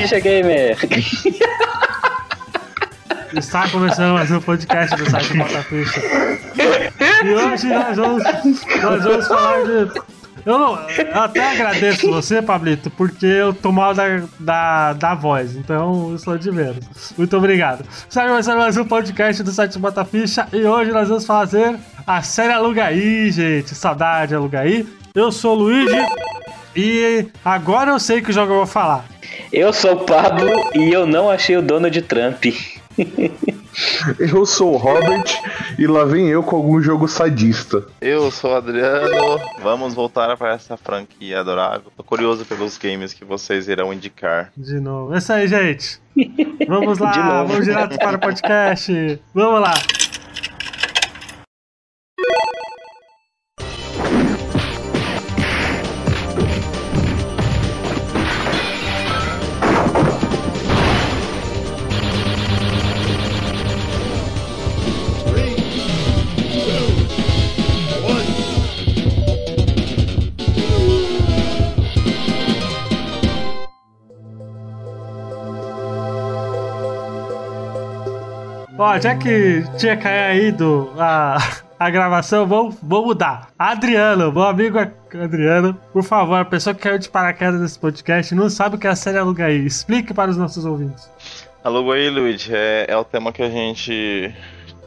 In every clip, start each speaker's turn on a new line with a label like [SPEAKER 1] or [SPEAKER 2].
[SPEAKER 1] Ficha Gamer!
[SPEAKER 2] Está começando mais um podcast do site Bota Ficha. E hoje nós vamos, nós vamos falar de. Eu, não, eu até agradeço você, Pablito, porque eu tô mal da, da, da voz, então eu sou de menos. Muito obrigado. Está começando mais um podcast do site Bota Ficha e hoje nós vamos fazer a série Alugaí, gente. Saudade Alugaí. Eu sou o Luigi e agora eu sei que jogo eu vou falar.
[SPEAKER 1] Eu sou o Pablo e eu não achei o Donald Trump.
[SPEAKER 3] Eu sou o Robert e lá vem eu com algum jogo sadista.
[SPEAKER 4] Eu sou o Adriano, vamos voltar para essa franquia adorável. Tô curioso pelos games que vocês irão indicar.
[SPEAKER 2] De novo. É isso aí, gente. Vamos lá, vamos direto para o podcast. Vamos lá. Já que tinha caído a, a gravação, vamos, vamos mudar. Adriano, meu amigo Adriano, por favor, a pessoa que caiu de paraquedas nesse podcast não sabe o que é a série Aluga aí. Explique para os nossos ouvintes.
[SPEAKER 4] Aluga aí, Luigi, é, é o tema que a gente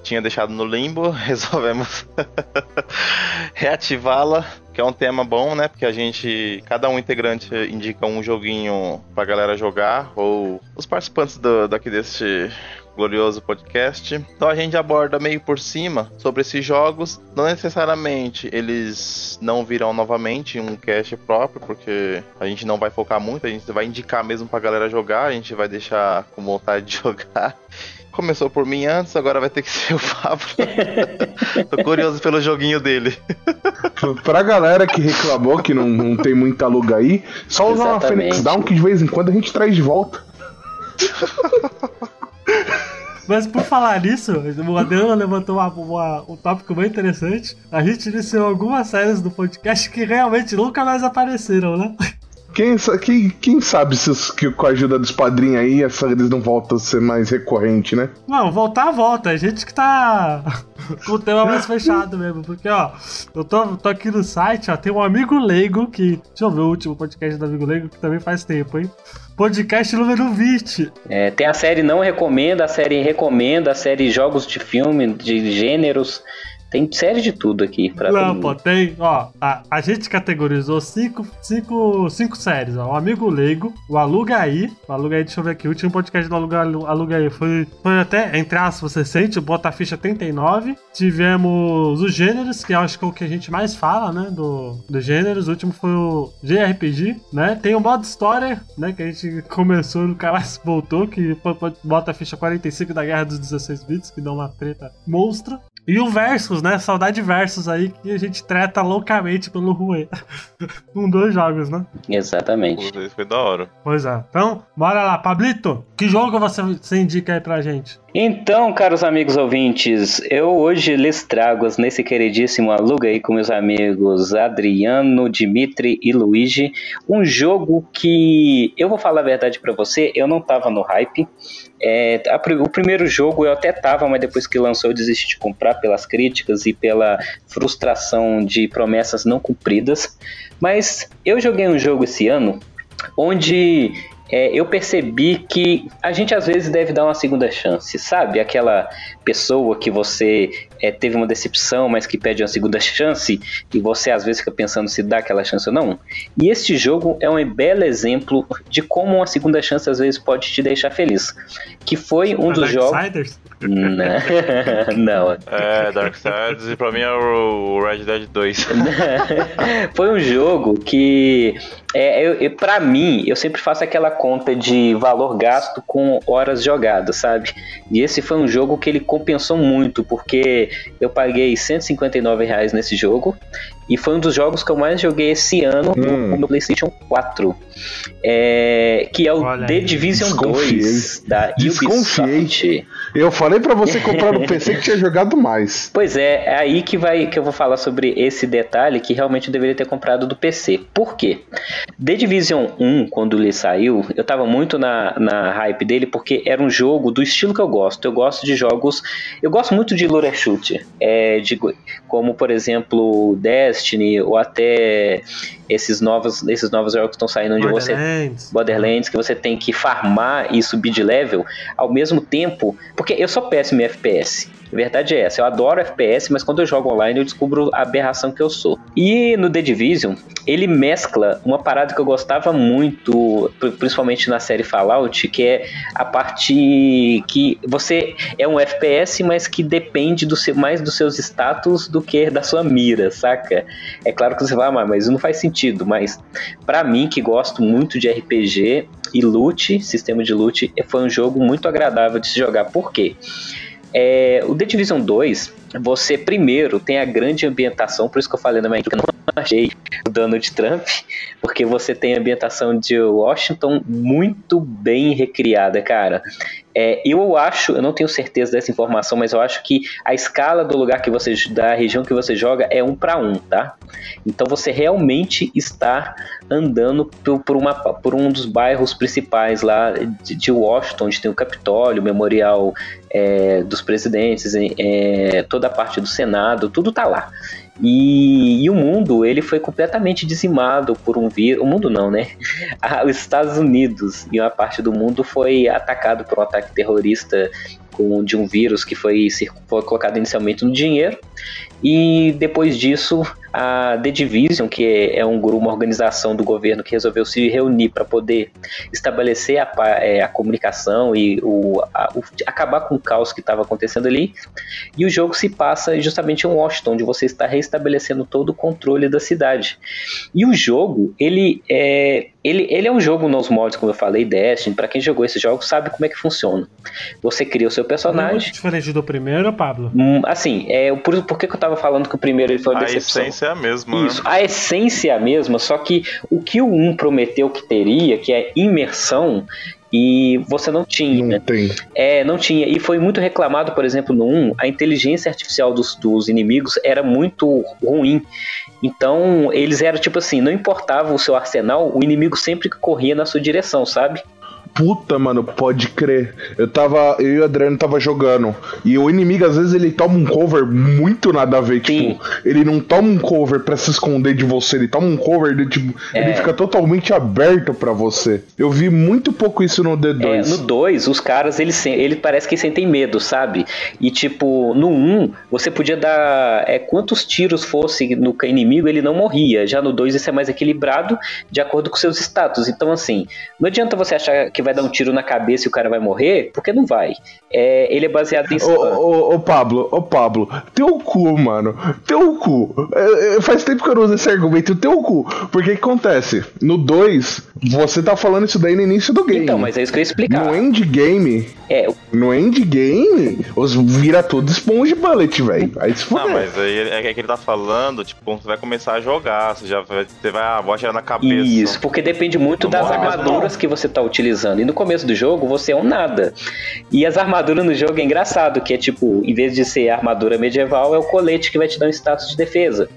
[SPEAKER 4] tinha deixado no limbo, resolvemos reativá-la, que é um tema bom, né? Porque a gente, cada um integrante indica um joguinho pra galera jogar, ou os participantes do, daqui deste glorioso podcast. Então a gente aborda meio por cima sobre esses jogos. Não necessariamente eles não virão novamente um cast próprio, porque a gente não vai focar muito, a gente vai indicar mesmo pra galera jogar, a gente vai deixar com vontade de jogar. Começou por mim antes, agora vai ter que ser o Pablo. Tô curioso pelo joguinho dele.
[SPEAKER 3] pra galera que reclamou que não, não tem muita aluga aí, só usar uma Phoenix Down que de vez em quando a gente traz de volta.
[SPEAKER 2] Mas por falar nisso, o Adriano levantou uma, uma, um tópico bem interessante. A gente iniciou algumas séries do podcast que realmente nunca mais apareceram, né?
[SPEAKER 3] Quem, quem, quem sabe se os, que com a ajuda dos padrinhos aí as séries não voltam a ser mais recorrente, né?
[SPEAKER 2] Não, voltar volta. A gente que tá com o tema mais fechado mesmo. Porque, ó, eu tô, tô aqui no site, ó, tem um amigo leigo que. Deixa eu ver o último podcast do amigo leigo, que também faz tempo, hein? Podcast número 20.
[SPEAKER 1] É, tem a série Não Recomenda, a série Recomenda, a série Jogos de Filme, de gêneros. Tem série de tudo aqui pra
[SPEAKER 2] Não, pô, tem, ó, a, a gente categorizou cinco, cinco, cinco séries, ó. O Amigo Leigo, o Alugaí, o Alugaí, deixa eu ver aqui, o último podcast do Aluga, Alugaí foi, foi até, entre aspas, você sente, o Bota Ficha 39. Tivemos os gêneros, que acho que é o que a gente mais fala, né, do, dos gêneros. O último foi o JRPG, né. Tem o modo história, né, que a gente começou no canal voltou, que foi Bota Ficha 45 da Guerra dos 16 Bits, que dá uma treta monstra. E o Versus, né? Saudade Versus aí, que a gente treta loucamente pelo Rue. Com dois jogos, né?
[SPEAKER 1] Exatamente.
[SPEAKER 4] Isso foi da hora.
[SPEAKER 2] Pois é. Então, bora lá. Pablito, que jogo você, você indica aí pra gente?
[SPEAKER 1] Então, caros amigos ouvintes, eu hoje lhes trago nesse queridíssimo Aluga aí com meus amigos Adriano, Dimitri e Luigi, um jogo que eu vou falar a verdade para você, eu não tava no hype. É, a, o primeiro jogo eu até tava, mas depois que lançou eu desisti de comprar pelas críticas e pela frustração de promessas não cumpridas. Mas eu joguei um jogo esse ano onde é, eu percebi que a gente às vezes deve dar uma segunda chance, sabe? Aquela pessoa que você é, teve uma decepção, mas que pede uma segunda chance e você às vezes fica pensando se dá aquela chance ou não. E este jogo é um belo exemplo de como uma segunda chance às vezes pode te deixar feliz. Que foi um dos jogos. Não. não.
[SPEAKER 4] É, Darksiders e pra mim é o Red Dead 2.
[SPEAKER 1] foi um jogo que é, eu, eu, pra mim, eu sempre faço aquela conta de valor gasto com horas jogadas, sabe? E esse foi um jogo que ele compensou muito, porque eu paguei 159 reais nesse jogo E foi um dos jogos que eu mais joguei esse ano hum. no PlayStation 4. É, que é o Olha The Division Desconfiei. 2 da Ubisoft.
[SPEAKER 3] Eu falei para você comprar no PC que tinha jogado mais.
[SPEAKER 1] Pois é, é aí que vai que eu vou falar sobre esse detalhe que realmente eu deveria ter comprado do PC. Por quê? The Division 1, quando ele saiu, eu tava muito na, na hype dele porque era um jogo do estilo que eu gosto. Eu gosto de jogos. Eu gosto muito de looter shooter. É, de, como, por exemplo, Destiny ou até esses novos, esses novos jogos que estão saindo onde você Borderlands, que você tem que farmar e subir de level ao mesmo tempo, porque eu sou péssimo em FPS. A verdade é essa, eu adoro FPS, mas quando eu jogo online eu descubro a aberração que eu sou. E no The Division, ele mescla uma parada que eu gostava muito, principalmente na série Fallout, que é a parte que você é um FPS, mas que depende do seu, mais dos seus status do que da sua mira, saca? É claro que você vai amar, mas não faz sentido. Mas para mim, que gosto muito de RPG e loot, sistema de loot, foi um jogo muito agradável de se jogar. Por quê? É, o The Division 2, você primeiro tem a grande ambientação, por isso que eu falei na minha que eu não achei o Donald Trump, porque você tem a ambientação de Washington muito bem recriada, cara. É, eu acho, eu não tenho certeza dessa informação, mas eu acho que a escala do lugar que você, da região que você joga é um para um, tá? Então você realmente está andando por, por, uma, por um dos bairros principais lá de, de Washington, onde tem o Capitólio, o Memorial é, dos Presidentes, é, toda a parte do Senado, tudo tá lá. E, e, o mundo ele foi completamente dizimado por um vírus. O mundo não, né? Os Estados Unidos e uma parte do mundo foi atacado por um ataque terrorista com, de um vírus que foi, foi colocado inicialmente no dinheiro. E depois disso a The Division, que é um grupo, uma organização do governo que resolveu se reunir para poder estabelecer a, é, a comunicação e o, a, o, acabar com o caos que estava acontecendo ali. E o jogo se passa justamente em Washington, onde você está restabelecendo todo o controle da cidade. E o jogo, ele é, ele, ele é um jogo nos mods, como eu falei, Destiny. Para quem jogou esse jogo sabe como é que funciona. Você cria o seu personagem. Muito
[SPEAKER 2] diferente do primeiro, Pablo?
[SPEAKER 1] Hum, assim, é, por, por que, que eu tava falando que o primeiro ele foi uma
[SPEAKER 4] decepção? A essência é a mesma.
[SPEAKER 1] Né? Isso, né? a essência é a mesma, só que o que o 1 prometeu que teria, que é imersão, e você não tinha.
[SPEAKER 3] Não tem.
[SPEAKER 1] É, não tinha. E foi muito reclamado, por exemplo, no 1, a inteligência artificial dos, dos inimigos era muito ruim. Então, eles eram tipo assim, não importava o seu arsenal, o inimigo sempre corria na sua direção, sabe?
[SPEAKER 3] Puta, mano, pode crer. Eu tava. Eu e o Adriano tava jogando. E o inimigo, às vezes, ele toma um cover muito nada a ver. Sim. Tipo, ele não toma um cover pra se esconder de você. Ele toma um cover de tipo. É. Ele fica totalmente aberto para você. Eu vi muito pouco isso no D2.
[SPEAKER 1] É, no 2, os caras, eles, ele parece que sentem medo, sabe? E tipo, no 1, um, você podia dar. É, quantos tiros fosse no inimigo, ele não morria. Já no 2, isso é mais equilibrado de acordo com seus status. Então, assim, não adianta você achar que vai dar um tiro na cabeça e o cara vai morrer, porque não vai. É, ele é baseado em.
[SPEAKER 3] Ô, ô, ô, Pablo, ô Pablo, teu cu, mano. Teu cu. É, é, faz tempo que eu não uso esse argumento, teu cu. Porque o que acontece? No 2, você tá falando isso daí no início do game.
[SPEAKER 1] Então, mas é isso que eu ia explicar.
[SPEAKER 3] No endgame.
[SPEAKER 1] É.
[SPEAKER 3] No endgame, os vira tudo Sponge Bullet, velho. Aí se for.
[SPEAKER 4] Não, mas aí é, é que ele tá falando, tipo, quando você vai começar a jogar, você já vai, você vai a voz na cabeça.
[SPEAKER 1] Isso, porque depende muito das armaduras que você tá utilizando. E no começo do jogo, você é um nada. E as armaduras no jogo é engraçado, que é tipo, em vez de ser armadura medieval, é o colete que vai te dar um status de defesa.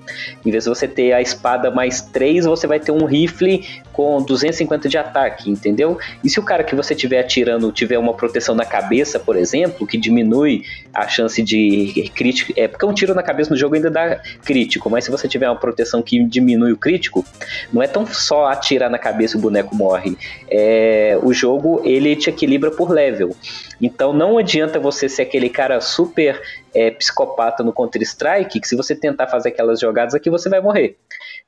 [SPEAKER 1] Em vez de você ter a espada mais 3, você vai ter um rifle com 250 de ataque, entendeu? E se o cara que você estiver atirando tiver uma proteção na cabeça, por exemplo, que diminui a chance de crítico, é porque um tiro na cabeça no jogo ainda dá crítico, mas se você tiver uma proteção que diminui o crítico, não é tão só atirar na cabeça e o boneco morre. É, o jogo ele te equilibra por level. Então não adianta você ser aquele cara super é, psicopata no Counter-Strike, que se você tentar fazer aquelas jogadas aqui, você vai morrer.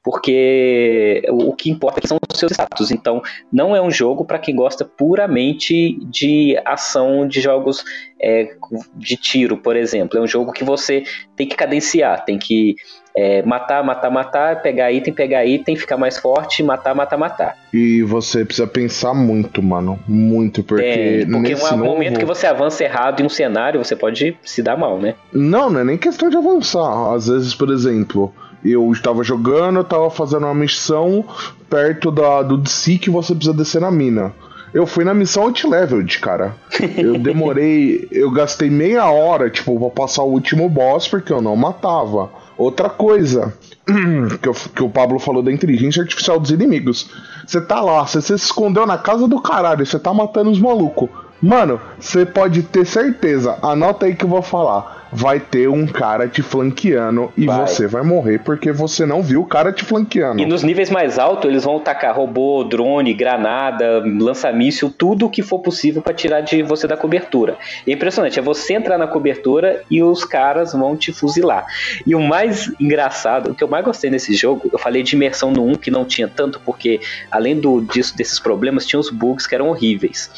[SPEAKER 1] Porque o que importa são os seus status. Então, não é um jogo para quem gosta puramente de ação de jogos é, de tiro, por exemplo. É um jogo que você tem que cadenciar, tem que é, matar, matar, matar, pegar item, pegar item, ficar mais forte, matar, matar, matar.
[SPEAKER 3] E você precisa pensar muito, mano. Muito, porque. É,
[SPEAKER 1] porque nesse um novo... momento que você avança errado em um cenário, você pode se dar mal, né?
[SPEAKER 3] Não, não é nem questão de avançar. Às vezes, por exemplo, Eu estava jogando, eu tava fazendo uma missão perto da, do DC que você precisa descer na mina. Eu fui na missão anti-leveled, cara. Eu demorei. eu gastei meia hora, tipo, pra passar o último boss porque eu não matava. Outra coisa que, eu, que o Pablo falou da inteligência artificial dos inimigos. Você tá lá, você se escondeu na casa do caralho, você tá matando os malucos. Mano, você pode ter certeza, anota aí que eu vou falar vai ter um cara te flanqueando e vai. você vai morrer porque você não viu o cara te flanqueando.
[SPEAKER 1] E nos níveis mais altos, eles vão tacar robô, drone, granada, lança-míssil, tudo o que for possível para tirar de você da cobertura. É impressionante, é você entrar na cobertura e os caras vão te fuzilar. E o mais engraçado, o que eu mais gostei nesse jogo, eu falei de imersão no 1 que não tinha tanto, porque além do, disso, desses problemas, tinha os bugs que eram horríveis.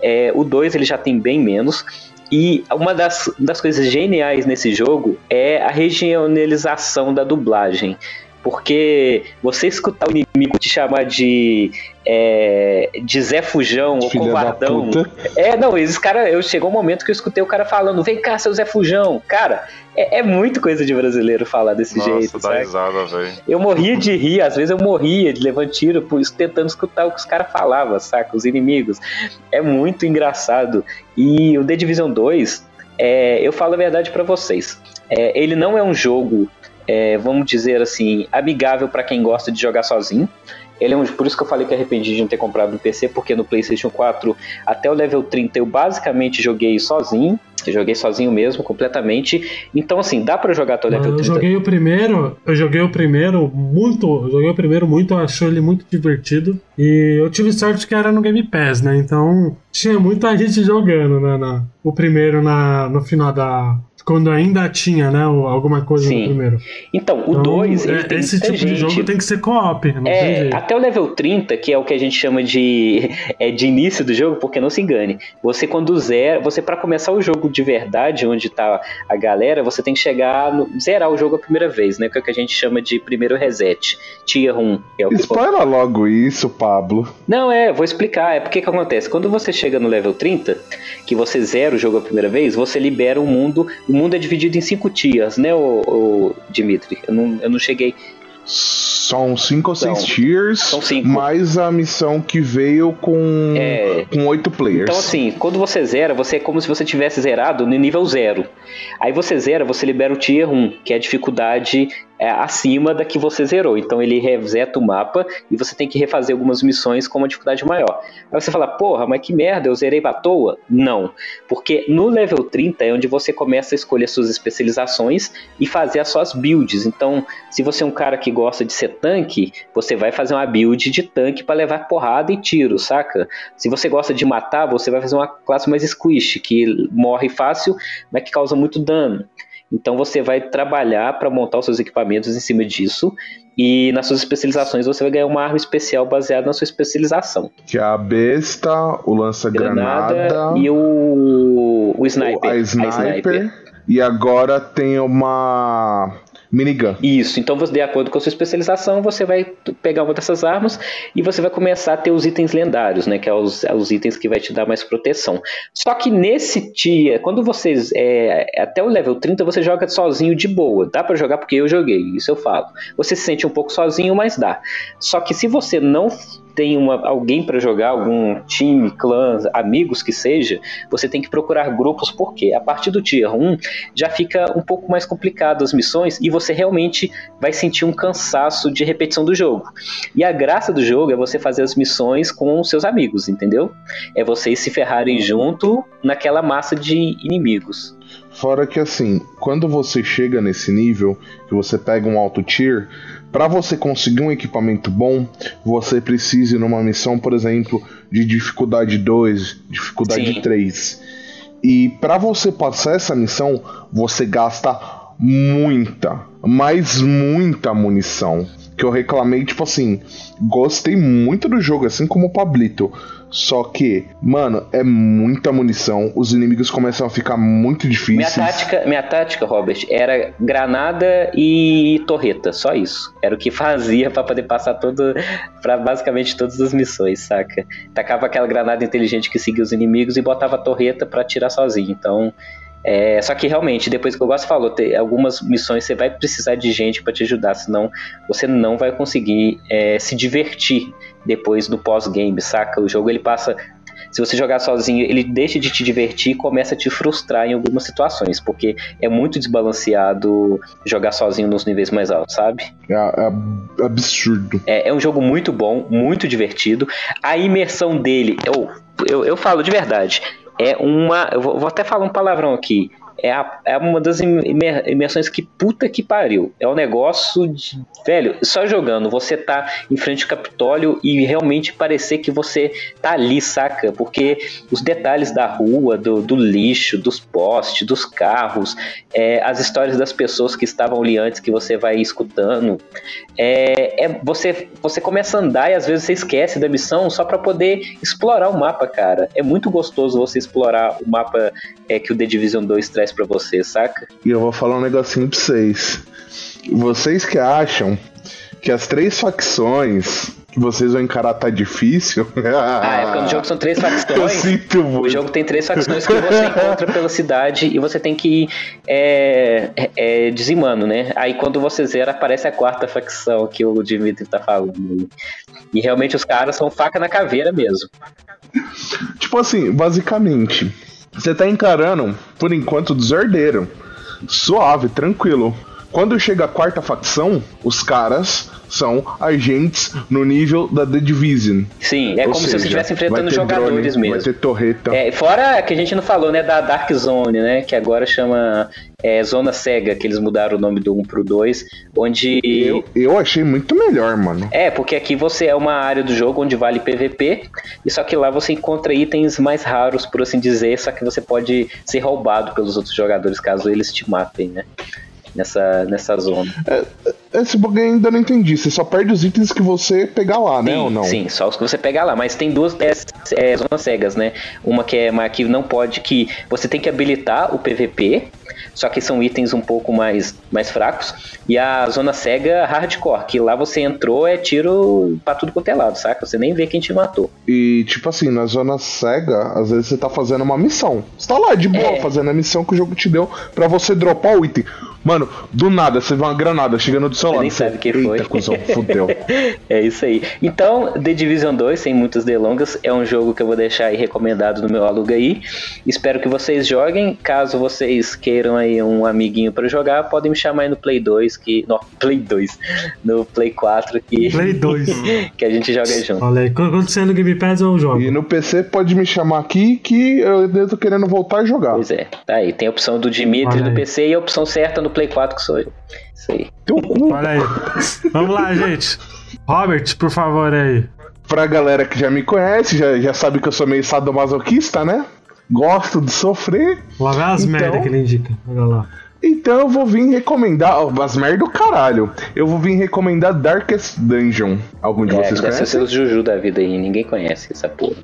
[SPEAKER 1] É, o 2 ele já tem bem menos. E uma das, das coisas geniais nesse jogo é a regionalização da dublagem. Porque você escutar o inimigo te chamar de é, de Zé Fujão ou
[SPEAKER 3] Filha
[SPEAKER 1] Covardão. É, não, esses cara, eu chegou um momento que eu escutei o cara falando, vem cá, seu Zé Fujão. Cara, é, é muito coisa de brasileiro falar desse
[SPEAKER 4] Nossa,
[SPEAKER 1] jeito.
[SPEAKER 4] Dá risada, velho.
[SPEAKER 1] Eu morria de rir, às vezes eu morria de levar tiro por isso, tentando escutar o que os caras falavam, saca? Os inimigos. É muito engraçado. E o The Division 2, é, eu falo a verdade para vocês. É, ele não é um jogo, é, vamos dizer assim, amigável para quem gosta de jogar sozinho. Ele é um, por isso que eu falei que arrependi de não ter comprado no PC, porque no PlayStation 4 até o level 30 eu basicamente joguei sozinho. Eu joguei sozinho mesmo, completamente. Então, assim, dá para jogar até o level
[SPEAKER 2] eu
[SPEAKER 1] 30.
[SPEAKER 2] Eu joguei o primeiro, eu joguei o primeiro muito, eu joguei o primeiro muito, achei ele muito divertido. E eu tive sorte que era no Game Pass, né? Então tinha muita gente jogando, né? Na, o primeiro na, no final da, quando ainda tinha, né, alguma coisa
[SPEAKER 1] Sim.
[SPEAKER 2] no primeiro.
[SPEAKER 1] Então, o 2,
[SPEAKER 2] então, é, esse tipo
[SPEAKER 1] gente...
[SPEAKER 2] de jogo tem que ser co-op, não
[SPEAKER 1] é,
[SPEAKER 2] tem jeito.
[SPEAKER 1] Até o level 30, que é o que a gente chama de é, de início do jogo, porque não se engane. Você quando zera, você para começar o jogo de verdade, onde tá a galera, você tem que chegar no, zerar o jogo a primeira vez, né, que é o que a gente chama de primeiro reset, tier 1, que é o
[SPEAKER 3] Spoiler
[SPEAKER 1] que...
[SPEAKER 3] logo isso, Pablo.
[SPEAKER 1] Não, é, vou explicar, é porque que acontece? Quando você chega no level 30, que você zera o jogo a primeira vez, você libera o mundo, o mundo é dividido em cinco tiers, né, o, o Dimitri? Eu não, eu não cheguei.
[SPEAKER 3] São cinco ou seis
[SPEAKER 1] São-
[SPEAKER 3] tiers,
[SPEAKER 1] são cinco.
[SPEAKER 3] mais a missão que veio com
[SPEAKER 1] É.
[SPEAKER 3] com oito players.
[SPEAKER 1] Então, assim, quando você zera, você é como se você tivesse zerado no nível zero. Aí você zera, você libera o Tier 1, que é a dificuldade é, acima da que você zerou. Então ele reseta o mapa e você tem que refazer algumas missões com uma dificuldade maior. Aí você fala, porra, mas que merda, eu zerei à toa? Não. Porque no level 30 é onde você começa a escolher suas especializações e fazer as suas builds. Então, se você é um cara que gosta de ser tanque, você vai fazer uma build de tanque para levar porrada e tiro, saca? Se você gosta de matar, você vai fazer uma classe mais squish, que morre fácil, mas que causa muito dano. Então você vai trabalhar para montar os seus equipamentos em cima disso. E nas suas especializações você vai ganhar uma arma especial baseada na sua especialização.
[SPEAKER 3] Que é a besta, o lança-granada,
[SPEAKER 1] Granada e o, o sniper.
[SPEAKER 3] a sniper, e agora tem uma minigun.
[SPEAKER 1] Isso, então de acordo com a sua especialização, você vai pegar uma dessas armas e você vai começar a ter os itens lendários, né? Que é os, é os itens que vai te dar mais proteção. Só que nesse dia, quando vocês. É, até o level 30, você joga sozinho de boa. Dá pra jogar porque eu joguei, isso eu falo. Você se sente um pouco sozinho, mas dá. Só que se você não tem uma, alguém para jogar, algum time, clã, amigos que seja, você tem que procurar grupos, porque a partir do tier 1 já fica um pouco mais complicado as missões e você realmente vai sentir um cansaço de repetição do jogo. E a graça do jogo é você fazer as missões com os seus amigos, entendeu? É vocês se ferrarem junto naquela massa de inimigos.
[SPEAKER 3] Fora que assim, quando você chega nesse nível, que você pega um alto tier, para você conseguir um equipamento bom, você precisa ir numa missão, por exemplo, de dificuldade 2, dificuldade
[SPEAKER 1] Sim.
[SPEAKER 3] 3. E para você passar essa missão, você gasta muita, mas muita munição. Que eu reclamei, tipo assim, gostei muito do jogo, assim como o Pablito. Só que, mano, é muita munição. Os inimigos começam a ficar muito
[SPEAKER 1] Minha
[SPEAKER 3] difíceis.
[SPEAKER 1] tática, minha tática, Robert, era granada e torreta, só isso. Era o que fazia pra poder passar todo para basicamente todas as missões, saca? Tacava aquela granada inteligente que seguia os inimigos e botava a torreta pra atirar sozinho. Então, É, só que realmente, depois que o Gosto falou, tem algumas missões você vai precisar de gente para te ajudar, senão você não vai conseguir é, se divertir depois do pós-game, saca? O jogo ele passa se você jogar sozinho, ele deixa de te divertir e começa a te frustrar em algumas situações, porque é muito desbalanceado jogar sozinho nos níveis mais altos, sabe?
[SPEAKER 3] É, é absurdo.
[SPEAKER 1] É, é, um jogo muito bom, muito divertido. A imersão dele, eu, eu, eu falo de verdade, é uma. Eu vou, vou até falar um palavrão aqui é, a, é uma das imersões que puta que pariu. É um negócio de. Velho, só jogando, você tá em frente ao Capitólio e realmente parecer que você tá ali, saca? Porque os detalhes da rua, do, do lixo, dos postes, dos carros, é, as histórias das pessoas que estavam ali antes que você vai escutando. É, é, você, você começa a andar e às vezes você esquece da missão só para poder explorar o mapa, cara. É muito gostoso você explorar o mapa é, que o The Division 2 traz para você, saca?
[SPEAKER 3] E eu vou falar um negocinho pra vocês. Vocês que acham que as três facções que vocês vão encarar tá difícil.
[SPEAKER 1] ah, é porque no jogo são três facções. Eu
[SPEAKER 3] sinto muito.
[SPEAKER 1] O jogo tem três facções que você encontra pela cidade e você tem que ir é, é, dizimando, né? Aí quando você zera, aparece a quarta facção que o Dimitri tá falando. E realmente os caras são faca na caveira mesmo.
[SPEAKER 3] Tipo assim, basicamente, você tá encarando, por enquanto, desordeiro. Suave, tranquilo. Quando chega a quarta facção, os caras são agentes no nível da The Division.
[SPEAKER 1] Sim, é Ou como seja, se você estivesse enfrentando jogadores
[SPEAKER 3] drone,
[SPEAKER 1] mesmo.
[SPEAKER 3] Vai ter torreta.
[SPEAKER 1] É, fora que a gente não falou, né, da Dark Zone, né, que agora chama é, Zona Cega, que eles mudaram o nome do 1 pro 2, onde...
[SPEAKER 3] Eu, eu achei muito melhor, mano.
[SPEAKER 1] É, porque aqui você é uma área do jogo onde vale PVP, e só que lá você encontra itens mais raros, por assim dizer, só que você pode ser roubado pelos outros jogadores caso eles te matem, né? Nessa, nessa zona.
[SPEAKER 3] É, esse bug ainda não entendi. Você só perde os itens que você pegar lá, né?
[SPEAKER 1] Sim,
[SPEAKER 3] ou não?
[SPEAKER 1] Sim, só os que você pegar lá. Mas tem duas é, é, zonas cegas, né? Uma que é uma que não pode, que você tem que habilitar o PVP. Só que são itens um pouco mais, mais fracos. E a zona cega hardcore, que lá você entrou é tiro pra tudo quanto é lado, saca? Você nem vê quem te matou.
[SPEAKER 3] E, tipo assim, na zona cega, às vezes você tá fazendo uma missão. Você tá lá de boa é. fazendo a missão que o jogo te deu para você dropar o item. Mano, do nada, você vê uma granada chegando do seu.
[SPEAKER 1] Nem sabe quem foi.
[SPEAKER 3] Cuzão, fudeu.
[SPEAKER 1] é isso aí. Então, The Division 2, sem muitas delongas, é um jogo que eu vou deixar aí recomendado no meu aluga aí. Espero que vocês joguem. Caso vocês queiram aí um amiguinho para jogar, podem me chamar aí no Play 2, que. No, Play 2. No Play 4 que.
[SPEAKER 2] Play 2.
[SPEAKER 1] que a gente joga junto.
[SPEAKER 2] Olha aí, quando você é no Game Pass eu jogo.
[SPEAKER 3] E no PC pode me chamar aqui que eu tô querendo voltar a jogar.
[SPEAKER 1] Pois é. Tá aí, tem a opção do Dimitri no PC e a opção certa no Play 4 que sou eu. Isso aí.
[SPEAKER 2] Olha aí. Vamos lá, gente. Robert, por favor, aí.
[SPEAKER 3] Pra galera que já me conhece, já, já sabe que eu sou meio sadomasoquista, né? Gosto de sofrer.
[SPEAKER 2] Lá vai as então... merda que ele indica. Olha lá.
[SPEAKER 3] Então eu vou vir recomendar. As merda do caralho. Eu vou vir recomendar Darkest Dungeon. Algum de é, vocês conhece?
[SPEAKER 1] Deve ser Juju da vida aí. Ninguém conhece essa porra.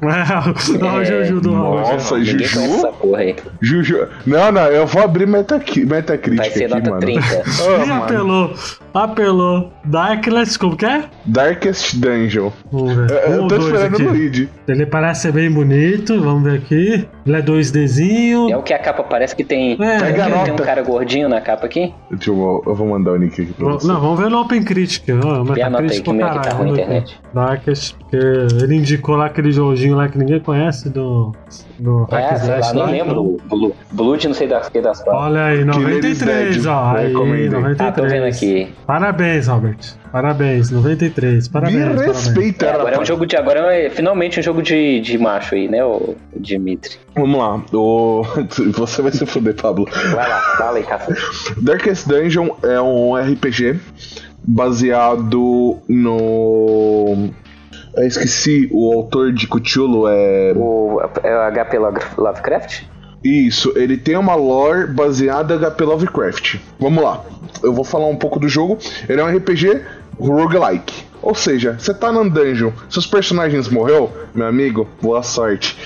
[SPEAKER 2] não, é, Juju do
[SPEAKER 3] Nossa,
[SPEAKER 1] Juju.
[SPEAKER 3] essa
[SPEAKER 1] porra aí.
[SPEAKER 3] Juju. Não, não, eu vou abrir Metacritic.
[SPEAKER 1] Vai ser
[SPEAKER 3] aqui,
[SPEAKER 1] nota
[SPEAKER 3] mano.
[SPEAKER 1] 30.
[SPEAKER 2] oh, Ih, apelou. Apelou. Darkest, como que é?
[SPEAKER 3] Darkest Dungeon.
[SPEAKER 2] Vamos ver.
[SPEAKER 3] Eu, eu tô esperando aqui. no lead.
[SPEAKER 2] Ele parece ser bem bonito. Vamos ver aqui. Ele é 2Dzinho.
[SPEAKER 1] É o que a capa parece que tem.
[SPEAKER 2] É,
[SPEAKER 3] Pega
[SPEAKER 1] tem um cara gordinho na capa aqui?
[SPEAKER 3] Deixa eu, eu vou mandar o link aqui pra você.
[SPEAKER 2] Não, vamos ver no Open Critic. Ó,
[SPEAKER 1] e anota aí que meu aqui tá ruim na internet.
[SPEAKER 2] Darkest, porque ele indicou lá aquele joguinho lá que ninguém conhece do. do
[SPEAKER 1] é, Hack sei lá, nem lembro. Blue, Blood, não sei das que das
[SPEAKER 2] quatro. Olha aí, 93, ó. Aí, 93. Ah,
[SPEAKER 1] tô vendo aqui.
[SPEAKER 2] Parabéns, Robert. Parabéns, 93. Parabéns. Me
[SPEAKER 3] respeita,
[SPEAKER 1] é, agora é um jogo de. Agora é finalmente um jogo de, de macho aí, né, o, o Dimitri?
[SPEAKER 3] Vamos lá. O... Você vai se fuder, Pablo.
[SPEAKER 1] Vai lá, fala aí, cara.
[SPEAKER 3] Darkest Dungeon é um RPG baseado no. Eu esqueci, o autor de Cthulhu é.
[SPEAKER 1] O, é o HP Lovecraft?
[SPEAKER 3] Isso, ele tem uma lore baseada em HP Lovecraft. Vamos lá, eu vou falar um pouco do jogo. Ele é um RPG roguelike. Ou seja, você tá num dungeon, seus personagens morreu, meu amigo, boa sorte.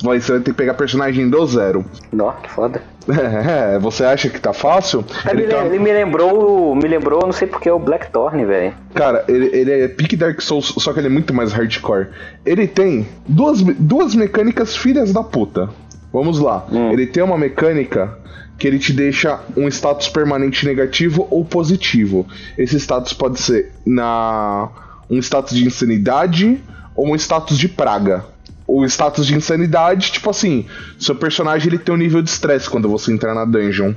[SPEAKER 3] Você vai ter que pegar personagem do zero.
[SPEAKER 1] Nossa, que foda.
[SPEAKER 3] É, você acha que tá fácil?
[SPEAKER 1] Ele, ele, tá... ele, me lembrou. Me lembrou, não sei porque, o Blackthorn, velho.
[SPEAKER 3] Cara, ele, ele é pick Dark Souls, só que ele é muito mais hardcore. Ele tem duas, duas mecânicas filhas da puta. Vamos lá.
[SPEAKER 1] Hum.
[SPEAKER 3] Ele tem uma mecânica que ele te deixa um status permanente negativo ou positivo. Esse status pode ser na um status de insanidade ou um status de praga. O status de insanidade, tipo assim, seu personagem ele tem um nível de estresse quando você entrar na dungeon.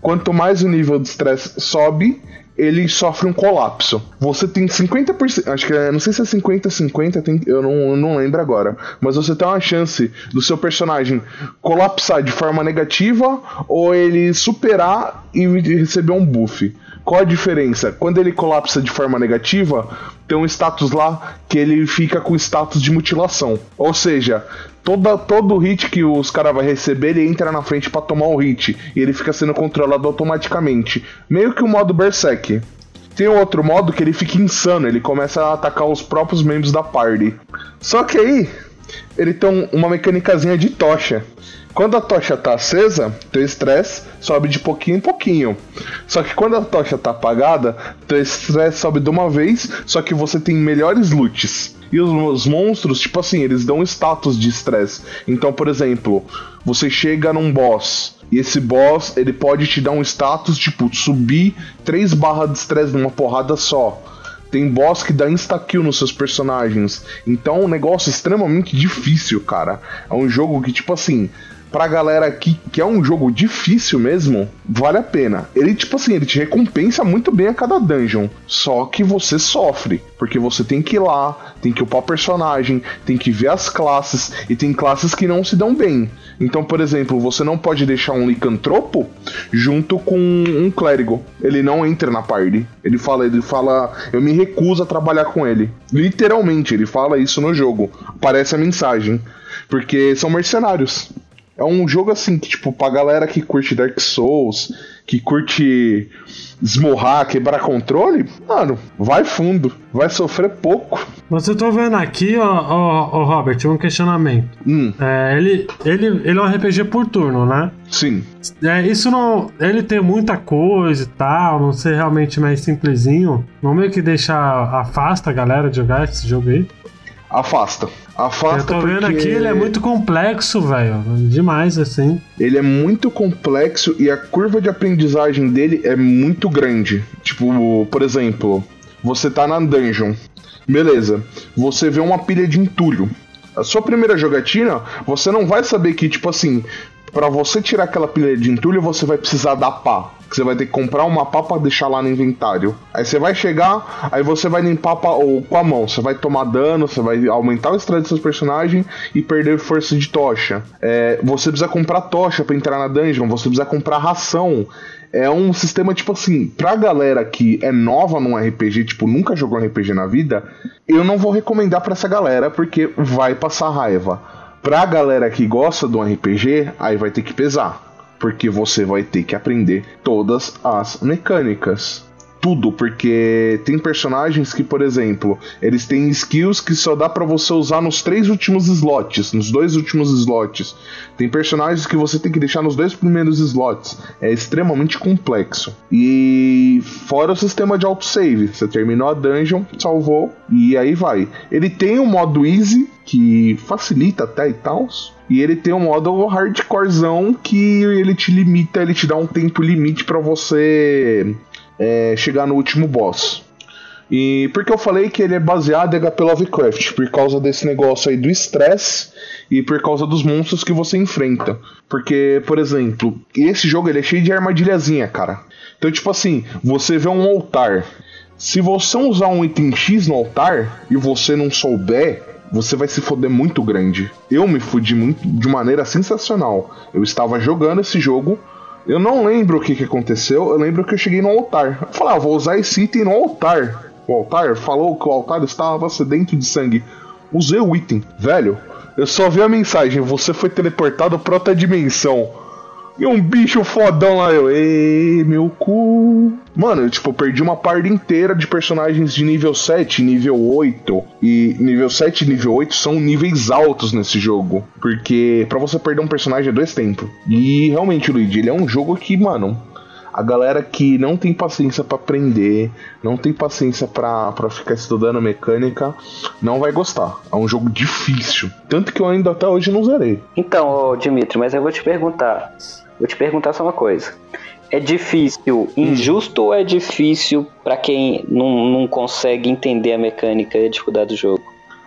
[SPEAKER 3] Quanto mais o nível de estresse sobe, ele sofre um colapso. Você tem 50%, acho que é, não sei se é 50 50, tem, eu não, eu não lembro agora, mas você tem uma chance do seu personagem colapsar de forma negativa ou ele superar e receber um buff. Qual a diferença? Quando ele colapsa de forma negativa, tem um status lá que ele fica com status de mutilação. Ou seja, toda, todo hit que os caras vai receber, ele entra na frente para tomar o hit. E ele fica sendo controlado automaticamente. Meio que o modo Berserk. Tem outro modo que ele fica insano, ele começa a atacar os próprios membros da party. Só que aí, ele tem uma mecânicazinha de tocha. Quando a tocha tá acesa, teu estresse sobe de pouquinho em pouquinho. Só que quando a tocha tá apagada, teu estresse sobe de uma vez, só que você tem melhores loots. E os, os monstros, tipo assim, eles dão status de estresse. Então, por exemplo, você chega num boss e esse boss, ele pode te dar um status, tipo, subir 3 barras de estresse numa porrada só. Tem boss que dá insta-kill nos seus personagens. Então é um negócio extremamente difícil, cara. É um jogo que, tipo assim, pra galera que, que é um jogo difícil mesmo, vale a pena. Ele, tipo assim, ele te recompensa muito bem a cada dungeon. Só que você sofre, porque você tem que ir lá, tem que upar personagem, tem que ver as classes, e tem classes que não se dão bem. Então, por exemplo, você não pode deixar um licantropo junto com um clérigo. Ele não entra na party. Ele fala, ele fala, eu me recuso a trabalhar com ele. Literalmente, ele fala isso no jogo. Aparece a mensagem. Porque são mercenários. É um jogo assim que, tipo, pra galera que curte Dark Souls, que curte esmurrar, quebrar controle, mano, vai fundo, vai sofrer pouco.
[SPEAKER 2] Eu tô vendo aqui, ó, ó, ó, Robert, um questionamento.
[SPEAKER 3] Hum,
[SPEAKER 2] É, ele, ele, ele é um RPG por turno, né?
[SPEAKER 3] sim.
[SPEAKER 2] É, isso não. Ele tem muita coisa e tal, não ser realmente mais simplesinho. Não meio que deixa. afasta a galera de jogar esse jogo aí.
[SPEAKER 3] Afasta.
[SPEAKER 2] Eu
[SPEAKER 3] Afasta
[SPEAKER 2] tô vendo aqui, ele é muito complexo, velho. Demais, assim.
[SPEAKER 3] ele é muito complexo e a curva de aprendizagem dele é muito grande. Tipo, por exemplo, você tá na dungeon. Beleza. Você vê uma pilha de entulho. A sua primeira jogatina, você não vai saber que, tipo assim, Pra você tirar aquela pilha de entulho, você vai precisar da pá. Você vai ter que comprar uma pá pra deixar lá no inventário. Aí você vai chegar, aí você vai limpar pá, ou com a mão. Você vai tomar dano, você vai aumentar o estresse dos seus personagens e perder força de tocha. É, você precisa comprar tocha pra entrar na dungeon, você precisa comprar ração. É um sistema, tipo assim, pra galera que é nova num RPG, tipo, nunca jogou um RPG na vida, eu não vou recomendar pra essa galera, porque vai passar raiva. Pra galera que gosta do RPG, aí vai ter que pesar. Porque você vai ter que aprender todas as mecânicas. Tudo, porque tem personagens que, por exemplo, eles têm skills que só dá pra você usar nos três últimos slots, nos dois últimos slots. Tem personagens que você tem que deixar nos dois primeiros slots. É extremamente complexo. E fora o sistema de autosave, você terminou a dungeon, salvou e aí vai. Ele tem o modo easy que facilita até e tal. E ele tem um modo hardcorezão que ele te limita, ele te dá um tempo limite pra você é, chegar no último boss. E por que eu falei que ele é baseado em HP Lovecraft? Por causa desse negócio aí do estresse e por causa dos monstros que você enfrenta. Porque, por exemplo, esse jogo ele é cheio de armadilhazinha, cara. Então, tipo assim, você vê um altar. Se você usar um item X no altar e você não souber, você vai se foder muito grande. Eu me fudi muito de maneira sensacional. Eu estava jogando esse jogo, eu não lembro o que, que aconteceu, eu lembro que eu cheguei no altar. Eu falei, ah, vou usar esse item no altar. O altar falou que o altar estava sedento de sangue. Usei o item, velho. Eu só vi a mensagem, você foi teleportado pra outra dimensão. E um bicho fodão lá, eu, ei, meu cu. Mano, eu, tipo, perdi uma parte inteira de personagens de nível 7, nível 8. E nível 7 e nível 8 são níveis altos nesse jogo. Porque pra você perder um personagem é dois tempos. E realmente, Luigi, ele é um jogo que, mano, A galera que não tem paciência para aprender, não tem paciência para ficar estudando mecânica, não vai gostar. É um jogo difícil. Tanto que eu ainda até hoje não zerei.
[SPEAKER 1] Então, Dimitri, mas eu vou te perguntar. Vou te perguntar só uma coisa. É difícil, injusto hum. ou é difícil para quem não, não consegue entender a mecânica e a dificuldade do jogo?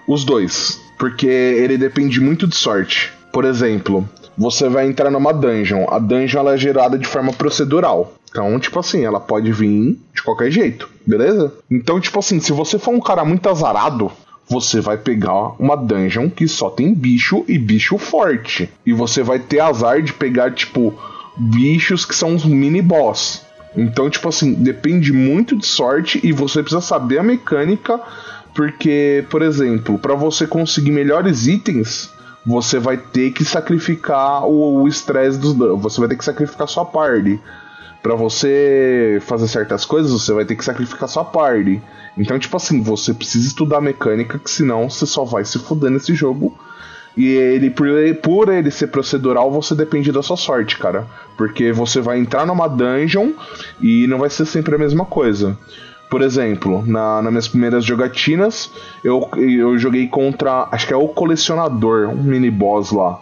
[SPEAKER 3] Os dois. Porque ele depende muito de sorte. Por exemplo, você vai entrar numa dungeon. A dungeon ela é gerada de forma procedural. Então, tipo assim, ela pode vir de qualquer jeito, beleza? Então, tipo assim, se você for um cara muito azarado, você vai pegar uma dungeon que só tem bicho e bicho forte. E você vai ter azar de pegar, tipo, bichos que são os mini boss. Então, tipo assim, depende muito de sorte e você precisa saber a mecânica, porque, por exemplo, para você conseguir melhores itens, você vai ter que sacrificar o estresse dos você vai ter que sacrificar sua party. Para você fazer certas coisas, você vai ter que sacrificar sua party. Então, tipo assim, você precisa estudar mecânica, que senão você só vai se fuder nesse jogo. E ele, por, ele, por ele ser procedural, você depende da sua sorte, cara. Porque você vai entrar numa dungeon e não vai ser sempre a mesma coisa. Por exemplo, na, nas minhas primeiras jogatinas, eu, eu joguei contra, acho que é o colecionador, um mini boss lá.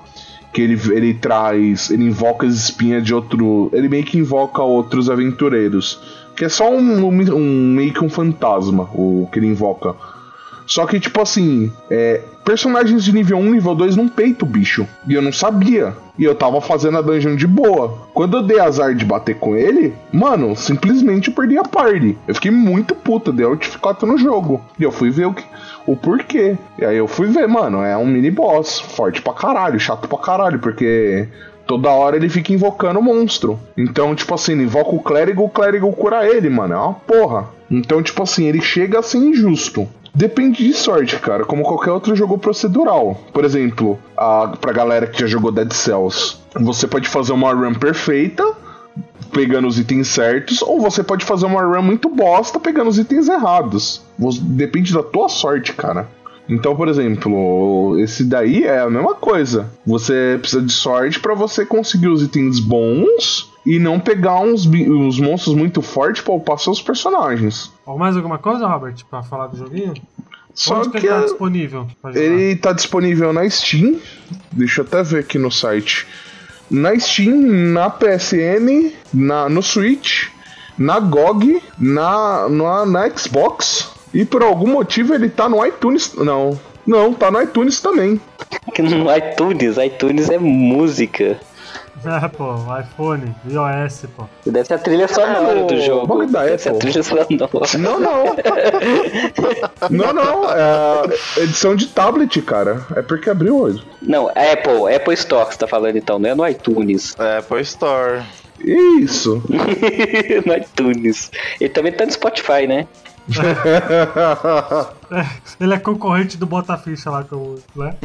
[SPEAKER 3] Que ele, ele traz, ele invoca as espinhas de outro. Ele meio que invoca outros aventureiros. Que é só um, um, um meio que um fantasma, o que ele invoca. Só que, tipo assim, é, personagens de nível 1, nível 2 não peito o bicho. E eu não sabia. E eu tava fazendo a dungeon de boa. Quando eu dei azar de bater com ele, mano, simplesmente eu perdi a party. Eu fiquei muito puta, deu artificado no jogo. E eu fui ver o que o porquê. E aí eu fui ver, mano, é um mini boss, forte pra caralho, chato pra caralho, porque toda hora ele fica invocando o monstro. Então, tipo assim, ele invoca o clérigo, o clérigo cura ele, mano, é uma porra. Então, tipo assim, ele chega a ser injusto. Depende de sorte, cara, como qualquer outro jogo procedural. Por exemplo, a, pra galera que já jogou Dead Cells, você pode fazer uma run perfeita, pegando os itens certos, ou você pode fazer uma run muito bosta pegando os itens errados. Depende da tua sorte, cara. Então, por exemplo, esse daí é a mesma coisa. Você precisa de sorte para você conseguir os itens bons e não pegar uns, uns monstros muito fortes para upar seus personagens.
[SPEAKER 2] Ou mais alguma coisa, Robert, para falar do joguinho?
[SPEAKER 3] Só Onde que, que ele tá disponível? Ele tá disponível na Steam. Deixa eu até ver aqui no site. Na Steam, na PSN, na, no Switch, na GOG, na, na, na Xbox. E por algum motivo ele tá no iTunes. Não. Não, tá no iTunes também.
[SPEAKER 1] No iTunes, iTunes é música.
[SPEAKER 2] É, pô, iPhone, iOS, pô.
[SPEAKER 1] Deve ser a trilha sonora do jogo.
[SPEAKER 3] Bom da Deve ser a trilha sonora. Não, não. não, não. É edição de tablet, cara. É porque abriu hoje.
[SPEAKER 1] Não, Apple, Apple Store que você tá falando então, não é no iTunes.
[SPEAKER 4] É, Apple Store.
[SPEAKER 3] Isso.
[SPEAKER 1] no iTunes. Ele também tá no Spotify, né?
[SPEAKER 2] Ele é concorrente do Botaficha lá, com, né?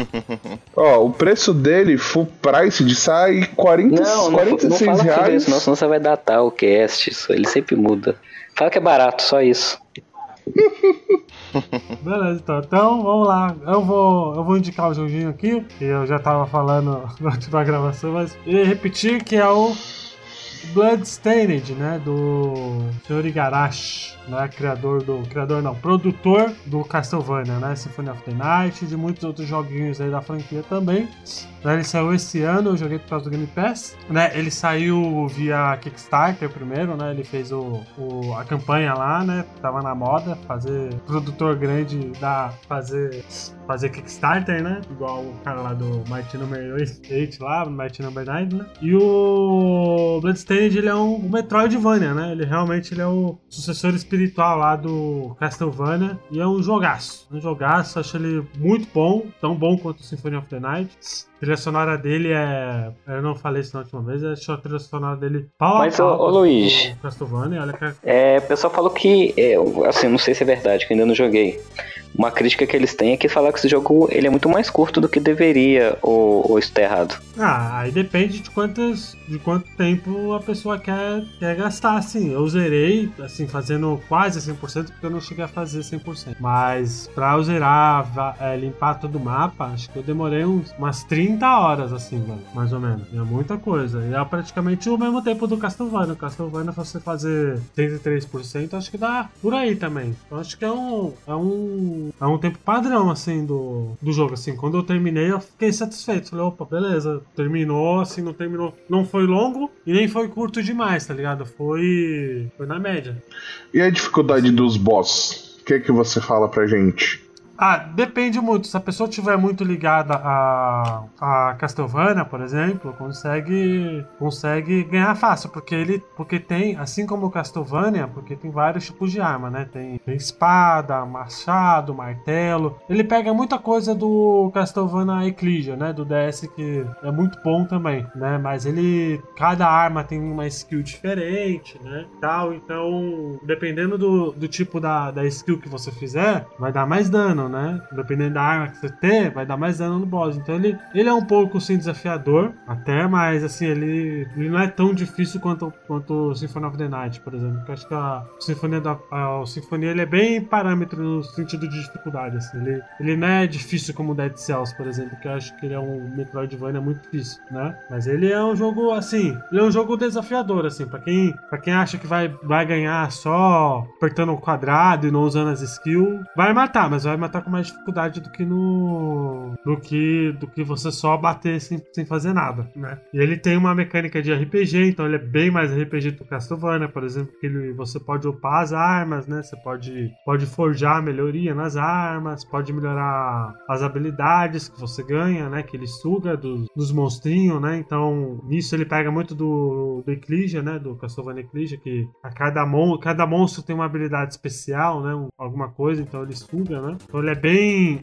[SPEAKER 3] Ó, o preço dele, full price, de sai 40, não, 46 não, não fala reais.
[SPEAKER 1] Isso, não, senão você vai datar o cast, isso, ele sempre muda. Fala que é barato, só isso.
[SPEAKER 2] Beleza, então. Então, vamos lá. Eu vou, eu vou indicar o joguinho aqui, que eu já tava falando na última gravação, mas e repetir que é o Bloodstained, né, do Sr. Igarashi né, criador do. Criador não, produtor do Castlevania, né? Symphony of the Night, de muitos outros joguinhos aí da franquia também. Né, ele saiu esse ano, eu joguei por causa do Game Pass. Né, ele saiu via Kickstarter primeiro, né? Ele fez o, o, a campanha lá, né? Tava na moda, fazer produtor grande da fazer fazer Kickstarter, né? Igual o cara lá do Mighty Number 8 lá, Mighty Number 9, né? E o Bloodstained, ele é um, um Metroidvania, né? Ele realmente ele é o sucessor espiritual espiritual lá do Castlevania. E é um jogaço. Um jogaço, acho ele muito bom. Tão bom quanto o Symphony of the Night. A trilha sonora dele é. Eu não falei isso na última vez, acho a trilha sonora dele
[SPEAKER 1] pau Mas, a pau, ô, ô Luiz.
[SPEAKER 2] Castlevania, olha que...
[SPEAKER 1] É, o pessoal falou que. É, assim, não sei se é verdade, que ainda não joguei. Uma crítica que eles têm é que falar que esse jogo ele é muito mais curto do que deveria, ou, ou isso tá errado?
[SPEAKER 2] Ah, aí depende de quantas de quanto tempo a pessoa quer, quer gastar, assim. Eu zerei, assim, fazendo quase 100%, porque eu não cheguei a fazer 100%. Mas pra eu zerar, é, limpar todo o mapa, acho que eu demorei uns, umas 30 horas, assim, velho, mais ou menos. É muita coisa. E é praticamente o mesmo tempo do Castlevania. O Castlevania, você fazer 33%, acho que dá por aí também. Então acho que é um, é um, é um tempo padrão, assim, do, do jogo, assim. Quando eu terminei, eu fiquei satisfeito. Falei, opa, beleza, terminou, assim, não terminou, não foi longo e nem foi curto demais, tá ligado? Foi, foi na média.
[SPEAKER 3] E a dificuldade dos boss? O que, é que você fala pra gente?
[SPEAKER 2] Ah, depende muito. Se a pessoa estiver muito ligada a, a Castlevania, por exemplo, consegue consegue ganhar fácil, porque ele porque tem, assim como o Castlevania, porque tem vários tipos de arma, né? Tem, tem espada, machado, martelo. Ele pega muita coisa do Castlevania Ecclesia, né? Do DS que é muito bom também, né? Mas ele cada arma tem uma skill diferente, né? Tal, então dependendo do, do tipo da, da skill que você fizer, vai dar mais dano, né? Dependendo da arma que você ter, vai dar mais dano no boss. Então ele, ele é um pouco assim desafiador, até, mas assim, ele, ele não é tão difícil quanto, quanto o Symphony of the Night, por exemplo. Porque acho que a Sinfonia da a, a Sinfonia ele é bem parâmetro no sentido de dificuldade. Assim. Ele, ele não é difícil como Dead Cells, por exemplo, que eu acho que ele é um Metroidvania muito difícil, né? Mas ele é um jogo assim, ele é um jogo desafiador, assim, para quem, pra quem acha que vai, vai ganhar só apertando o quadrado e não usando as skills, vai matar, mas vai matar com mais dificuldade do que no. do que, do que você só bater sem, sem fazer nada, né? E ele tem uma mecânica de RPG, então ele é bem mais RPG do que Castlevania, por exemplo, que ele, você pode upar as armas, né? Você pode, pode forjar melhoria nas armas, pode melhorar as habilidades que você ganha, né? Que ele suga dos, monstrinhos, né? Então, nisso ele pega muito do, do Ecclesia, né? Do Castlevania Ecclesia, que a cada, mon cada monstro tem uma habilidade especial, né? Alguma coisa, então ele suga, né? Então ele é bem.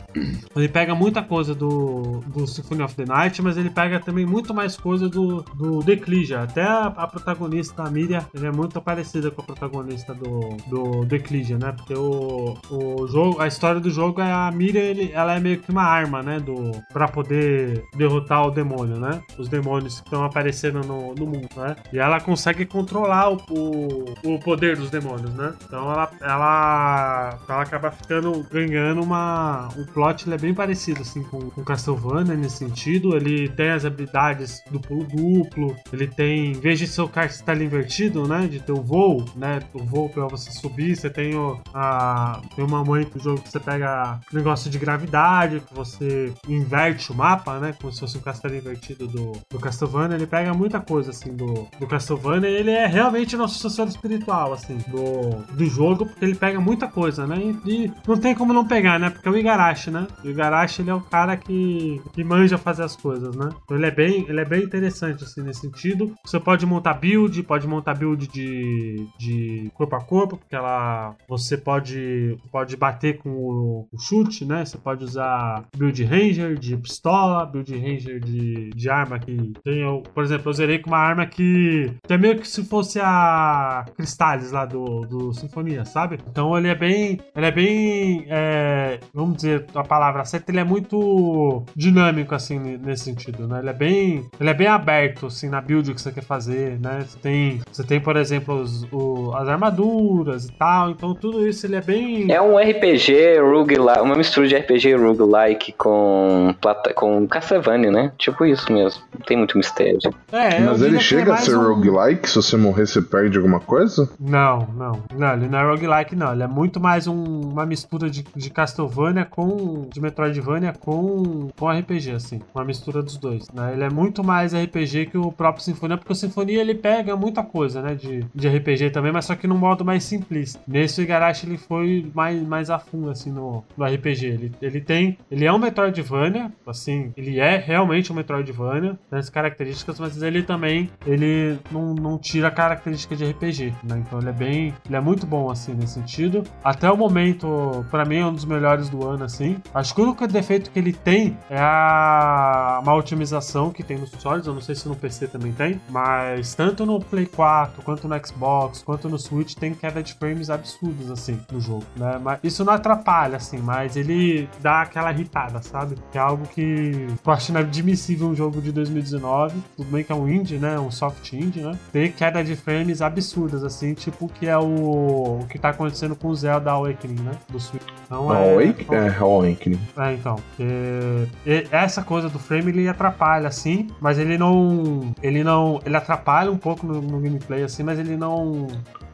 [SPEAKER 2] Ele pega muita coisa do, do Symphony of the Night, mas ele pega também muito mais coisa do, do The Ecclesia. Até a, a protagonista, a Miriam, é muito parecida com a protagonista do, do The Ecclesia, né? Porque o, o jogo, a história do jogo é a Miriam, ele, ela é meio que uma arma, né? Do, pra poder derrotar o demônio, né? Os demônios que estão aparecendo no, no mundo, né? E ela consegue controlar o, o, o poder dos demônios, né? Então ela, ela, ela acaba ficando ganhando uma o plot é bem parecido assim com, com Castlevania nesse sentido. Ele tem as habilidades do pulo duplo, ele tem, em vez de ser o castelo invertido, né, de ter o voo, né, o voo para você subir, você tem o, a tem uma mãe do jogo que você pega negócio de gravidade, que você inverte o mapa, né, como se fosse um castelo invertido do, do Castlevania. Ele pega muita coisa assim do, do Castlevania. Ele é realmente nosso sucessor espiritual assim do, do jogo, porque ele pega muita coisa, né, e, e não tem como não pegar, né, porque é o Igarashi, né? O Igarashi ele é o cara que, que manja fazer as coisas, né? Então ele é bem, ele é bem interessante assim nesse sentido. Você pode montar build, pode montar build de, de corpo a corpo, porque ela você pode pode bater com o, o chute, né? Você pode usar build ranger de pistola, build ranger de, de arma que tem, eu, por exemplo, eu zerei com uma arma que, que é meio que se fosse a Cristales lá do, do Sinfonia, sabe? Então ele é bem, ele é bem é, vamos dizer a palavra certa, ele é muito dinâmico, assim, nesse sentido, né? Ele é bem, ele é bem aberto, assim, na build que você quer fazer, né? Você tem, você tem por exemplo, os, o, as armaduras e tal, então tudo isso ele é bem...
[SPEAKER 1] É um RPG roguelike, uma mistura de RPG roguelike com, com Castlevania, né? Tipo isso mesmo, não tem muito mistério.
[SPEAKER 3] É, Mas ele é chega a ser um... roguelike? Se você morrer, você perde alguma coisa?
[SPEAKER 2] Não, não. Não, ele não é roguelike, não. Ele é muito mais um, uma mistura de, de Castlevania Castlevania com. de Metroidvania com. com RPG, assim. Uma mistura dos dois. Né? Ele é muito mais RPG que o próprio Sinfonia, porque o Sinfonia ele pega muita coisa, né? De, de RPG também, mas só que num modo mais simplista. Nesse Igarashi ele foi mais, mais a fundo, assim, no, no RPG. Ele, ele tem. Ele é um Metroidvania, assim, ele é realmente um Metroidvania, tem as características, mas ele também. Ele não, não tira a característica de RPG, né? Então ele é bem. Ele é muito bom, assim, nesse sentido. Até o momento, para mim, é um dos melhores melhores do ano, assim. Acho que o único defeito que ele tem é a má otimização que tem nos consoles. Eu não sei se no PC também tem, mas tanto no Play 4, quanto no Xbox, quanto no Switch, tem queda de frames absurdas, assim, no jogo, né? Mas isso não atrapalha, assim, mas ele dá aquela irritada, sabe? Que é algo que eu acho inadmissível um jogo de 2019. Tudo bem que é um indie, né? Um soft indie, né? Ter queda de frames absurdas, assim, tipo que é o, o que tá acontecendo com o Zelda Awakening, né? Do Switch.
[SPEAKER 3] Então, é, Awakening? É, Awakening.
[SPEAKER 2] É, então. essa coisa do frame ele atrapalha, assim, mas ele não. Ele não. Ele atrapalha um pouco no, no gameplay, assim, mas ele não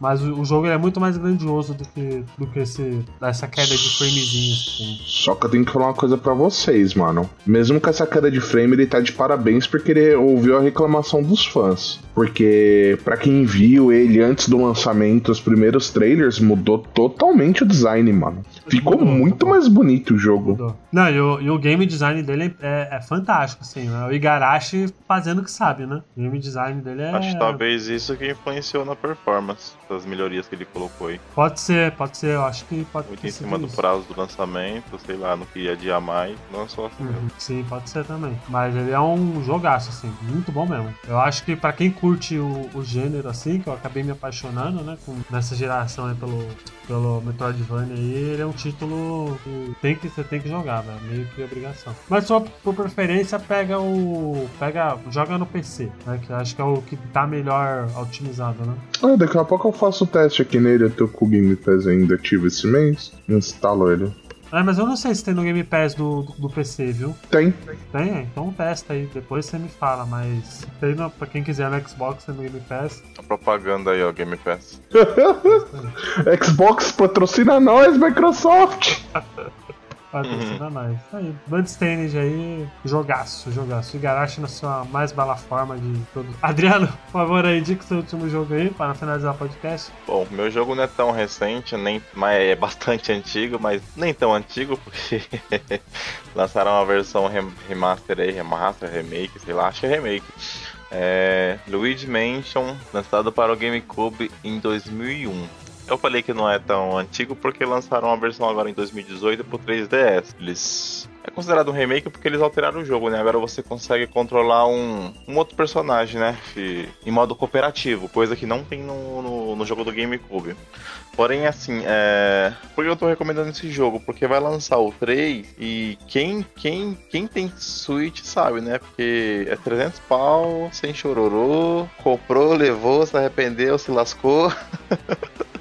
[SPEAKER 2] mas o, o jogo é muito mais grandioso do que, do que esse, essa queda de framezinhos. Assim.
[SPEAKER 3] Só que eu tenho que falar uma coisa para vocês, mano. Mesmo com essa queda de frame, ele tá de parabéns porque ele ouviu a reclamação dos fãs. Porque, para quem viu ele antes do lançamento, os primeiros trailers, mudou totalmente o design, mano. Ficou mudou, muito mudou. mais bonito o jogo. Mudou.
[SPEAKER 2] Não, e o, e o, game design dele é, é, fantástico, assim. Né? O Igarashi fazendo o que sabe, né? O game design dele é.
[SPEAKER 4] Acho talvez isso que influenciou na performance das melhorias que ele colocou aí.
[SPEAKER 2] Pode ser, pode ser. Eu acho que pode
[SPEAKER 4] Muito em cima do prazo do lançamento, sei lá, não queria adiar mais, lançou assim uhum.
[SPEAKER 2] Sim, pode ser também. Mas ele é um jogaço, assim. Muito bom mesmo. Eu acho que para quem curte o, o, gênero, assim, que eu acabei me apaixonando, né? Com, nessa geração aí pelo, pelo Metroidvania aí, ele é um título que, tem que você tem que jogar, velho. Meio que obrigação. Mas só por preferência pega o. Pega. Joga no PC, né? Que acho que é o que tá melhor otimizado, né?
[SPEAKER 3] Ah, daqui a pouco eu faço o teste aqui nele, eu tô com o Game Pass ainda ativo esse mês. Instalo ele.
[SPEAKER 2] Ah, mas eu não sei se tem no Game Pass do, do, do PC, viu?
[SPEAKER 3] Tem.
[SPEAKER 2] Tem? Então testa aí, depois você me fala, mas tem no, pra quem quiser no Xbox, tem no Game Pass.
[SPEAKER 4] A propaganda aí, ó, Game Pass.
[SPEAKER 3] Xbox patrocina nós, Microsoft!
[SPEAKER 2] Patrocina uhum. nós. Aí, Bloodstained aí, jogaço, jogaço. Igarashi na sua mais bela forma de todo. Adriano, por favor, aí, indica o seu último jogo aí para finalizar o podcast.
[SPEAKER 4] Bom, meu jogo não é tão recente, nem, mas é bastante antigo, mas nem tão antigo, porque lançaram uma versão remaster aí, remaster, remake, sei lá, acho que é remake. É, Luigi Mansion, lançado para o GameCube em 2001. Eu falei que não é tão antigo porque lançaram uma versão agora em 2018 pro 3DS. Eles é considerado um remake porque eles alteraram o jogo, né? Agora você consegue controlar um, um outro personagem, né? em modo cooperativo, coisa que não tem no, no, no jogo do GameCube. Porém, assim, é... por que eu tô recomendando esse jogo? Porque vai lançar o 3 e quem, quem, quem tem Switch sabe, né? Porque é 300 pau, sem chororô, comprou, levou, se arrependeu, se lascou.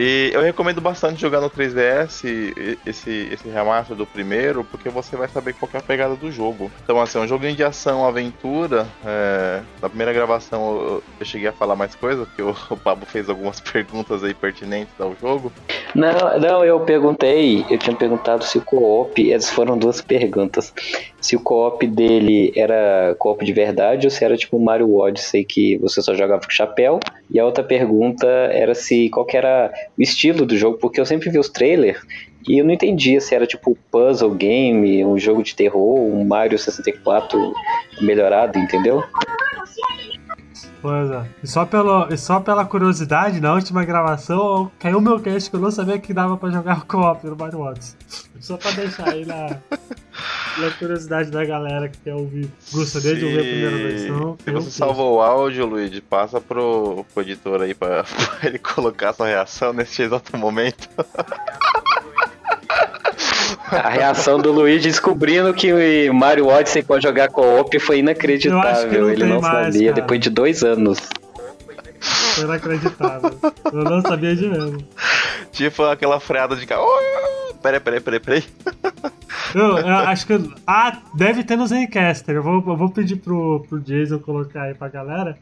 [SPEAKER 4] E eu recomendo bastante jogar no 3DS esse, esse remaster do primeiro, porque você vai saber qual é a pegada do jogo. Então, assim, é um joguinho de ação, aventura. É, na primeira gravação eu, eu, cheguei a falar mais coisa, porque o, o Pablo fez algumas perguntas aí pertinentes ao jogo.
[SPEAKER 1] Não, não, eu perguntei, eu tinha perguntado se o co-op, essas foram duas perguntas. Se o co-op dele era co-op de verdade ou se era tipo Mario Odyssey que você só jogava com chapéu. E a outra pergunta era se qual era o estilo do jogo, porque eu sempre vi os trailers e eu não entendia se era tipo puzzle game, um jogo de terror, um Mario 64 melhorado, entendeu?
[SPEAKER 2] Pois é. E só, pelo, e só pela curiosidade, na última gravação, caiu meu cast que eu não sabia que dava pra jogar co-op no Mario Odyssey. Só pra deixar aí na, na curiosidade da galera que quer ouvir. Gostaria de ouvir a primeira versão.
[SPEAKER 4] Se você salvou o áudio, Luigi, passa pro, pro editor aí pra, pra ele colocar sua reação nesse exato momento.
[SPEAKER 1] A reação do Luigi descobrindo que o Mario Odyssey pode jogar co-op foi inacreditável. Não Ele não mais, sabia, cara. depois de dois anos.
[SPEAKER 2] Foi inacreditável. Eu não sabia de mesmo.
[SPEAKER 4] Tipo aquela freada de carro. Peraí, peraí, peraí, peraí.
[SPEAKER 2] Eu, eu acho que. Ah, deve ter no Zencaster. Eu vou, eu vou pedir pro, pro Jason colocar aí pra galera.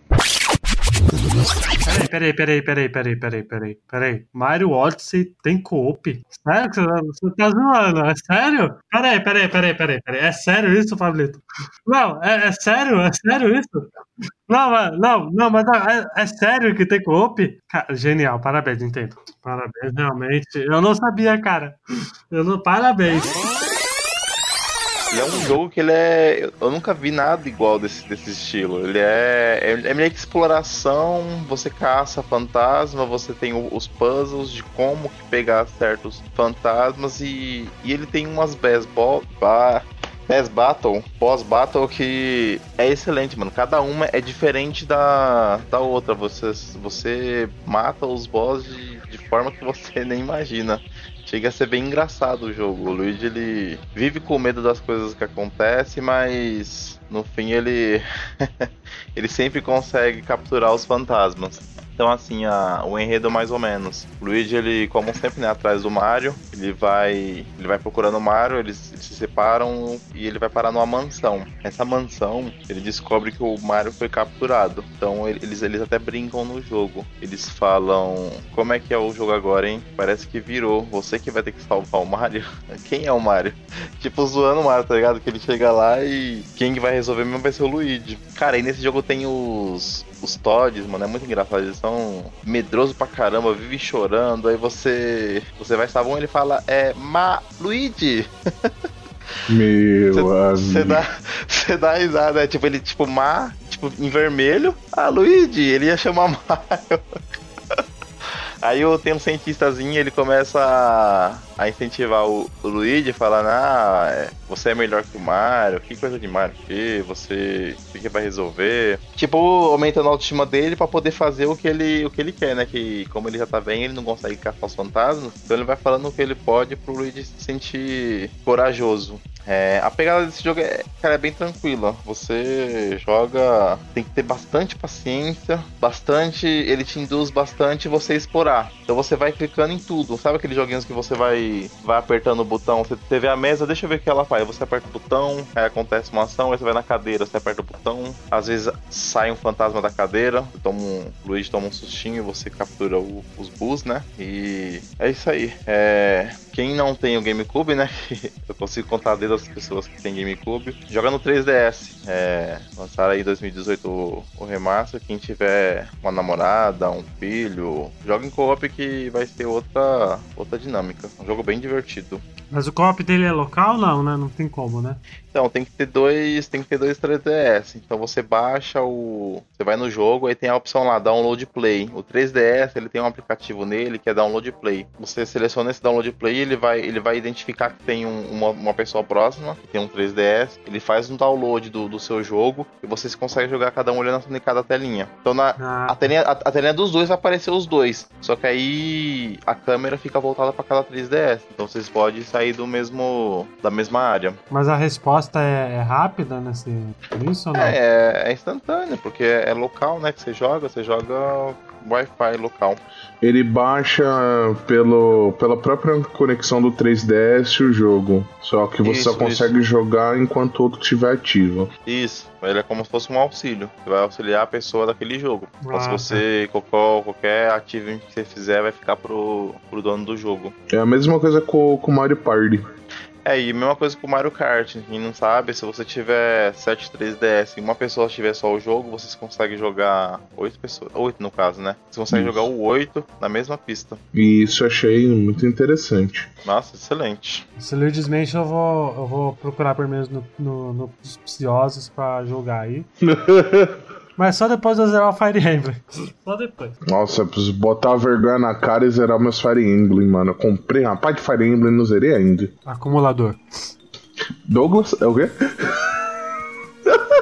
[SPEAKER 2] Peraí, peraí, peraí, peraí, peraí, peraí, peraí. Mario Odyssey tem co-op? Sério você tá zoando? É sério? Peraí, peraí, peraí, peraí, peraí. É sério isso, Pablito? Não, é, é sério? É sério isso? Não, não, não, mas é, é sério que tem co-op? Genial, parabéns, Nintendo. Parabéns, realmente. Eu não sabia, cara. Eu não, parabéns.
[SPEAKER 4] Ele é um jogo que ele é. Eu nunca vi nada igual desse, desse estilo. Ele é, é. É meio que exploração, você caça fantasma, você tem os puzzles de como que pegar certos fantasmas e, e ele tem umas best ball, Pass Battle, pós-battle que é excelente, mano. Cada uma é diferente da, da outra. Você, você mata os boss de, de forma que você nem imagina. Chega a ser bem engraçado o jogo. O Luigi ele vive com medo das coisas que acontecem, mas no fim ele ele sempre consegue capturar os fantasmas. Então, assim, a, o enredo mais ou menos. O Luigi, ele, como sempre, né, atrás do Mario, ele vai ele vai procurando o Mario, eles, eles, se separam e ele vai parar numa mansão. Essa mansão, ele descobre que o Mario foi capturado. Então, eles, eles até brincam no jogo. Eles falam: Como é que é o jogo agora, hein? Parece que virou. Você que vai ter que salvar o Mario. Quem é o Mario? tipo, zoando o Mario, tá ligado? Que ele chega lá e quem vai resolver mesmo vai ser o Luigi. Cara, e nesse jogo tem os os Tods, mano, é muito engraçado. Eles são medrosos pra caramba, vivem chorando. Aí você você vai salvar um ele fala, é, Ma Luigi.
[SPEAKER 3] Meu
[SPEAKER 4] Você dá, você dá risada, é tipo, ele, tipo, Ma, tipo, em vermelho. Ah, Luigi, ele ia chamar Mario. Aí eu tenho um cientistazinho, ele começa a, a incentivar o, o Luigi, falando, ah, é, você é melhor que o Mario, que coisa de Mario que você o que vai resolver. Tipo, aumentando a autoestima dele para poder fazer o que ele o que ele quer, né? Que como ele já tá bem, ele não consegue caçar os fantasmas, então ele vai falando o que ele pode pro Luigi se sentir corajoso. É, a pegada desse jogo é, cara, é bem tranquila. Você joga, tem que ter bastante paciência, bastante, ele te induz bastante você explorar. Então você vai clicando em tudo. Sabe aqueles joguinhos que você vai, vai apertando o botão? Você teve a mesa, deixa eu ver o que ela faz. Você aperta o botão, aí acontece uma ação, aí você vai na cadeira, você aperta o botão. Às vezes sai um fantasma da cadeira, toma um, o Luigi toma um sustinho você captura o, os bus, né? E é isso aí. É, quem não tem o GameCube, né? eu consigo contar dedo das pessoas que tem GameCube. Joga no 3DS. É, lançaram aí em 2018 o, o remaster. Quem tiver uma namorada, um filho, joga em co-op que vai ter outra, outra dinâmica. Um jogo bem divertido.
[SPEAKER 2] Mas o co-op dele é local não, né? Não tem como, né?
[SPEAKER 4] Então, tem que ter dois, tem que ter dois 3DS. Então você baixa o, você vai no jogo, aí tem a opção lá download play. O 3DS, ele tem um aplicativo nele que é download play. Você seleciona esse download play, ele vai, ele vai identificar que tem um, uma, uma pessoa próxima, que tem um 3DS, ele faz um download do, do seu jogo e vocês conseguem jogar cada um olhando em cada telinha. Então na ah. a, telinha, a, a telinha dos dois vai aparecer os dois. Só que aí a câmera fica voltada para cada 3DS. Então vocês podem sair do mesmo da mesma área.
[SPEAKER 2] Mas a resposta resposta é, é rápida nesse isso ou não?
[SPEAKER 4] É, é instantânea, porque é, é local, né? Que você joga, você joga Wi-Fi local.
[SPEAKER 3] Ele baixa pelo, pela própria conexão do 3DS o jogo. Só que você isso, só consegue isso. jogar enquanto o outro estiver ativo.
[SPEAKER 4] Isso, ele é como se fosse um auxílio. Você vai auxiliar a pessoa daquele jogo. Ah, então, se você, tá. qualquer, qualquer ativo que você fizer, vai ficar pro, pro dono do jogo.
[SPEAKER 3] É a mesma coisa com o Mario Party.
[SPEAKER 4] É, e mesma coisa com o Mario Kart. Quem não sabe, se você tiver 7 3DS e uma pessoa tiver só o jogo, vocês conseguem jogar 8 pessoas. 8 no caso, né? Você consegue isso. jogar o 8 na mesma pista.
[SPEAKER 3] E isso eu achei muito interessante.
[SPEAKER 4] Nossa, excelente.
[SPEAKER 2] Esse Luigi's Mansion eu vou, eu vou procurar pelo menos no, no, no Preciosos pra jogar aí. Mas só depois de eu zerar o Fire Emblem. Só depois.
[SPEAKER 3] Nossa, eu preciso botar a vergonha na cara e zerar meus Fire Emblem, mano. Eu comprei uma parte de Fire Emblem e não zerei ainda.
[SPEAKER 2] Acumulador.
[SPEAKER 3] Douglas, é o quê?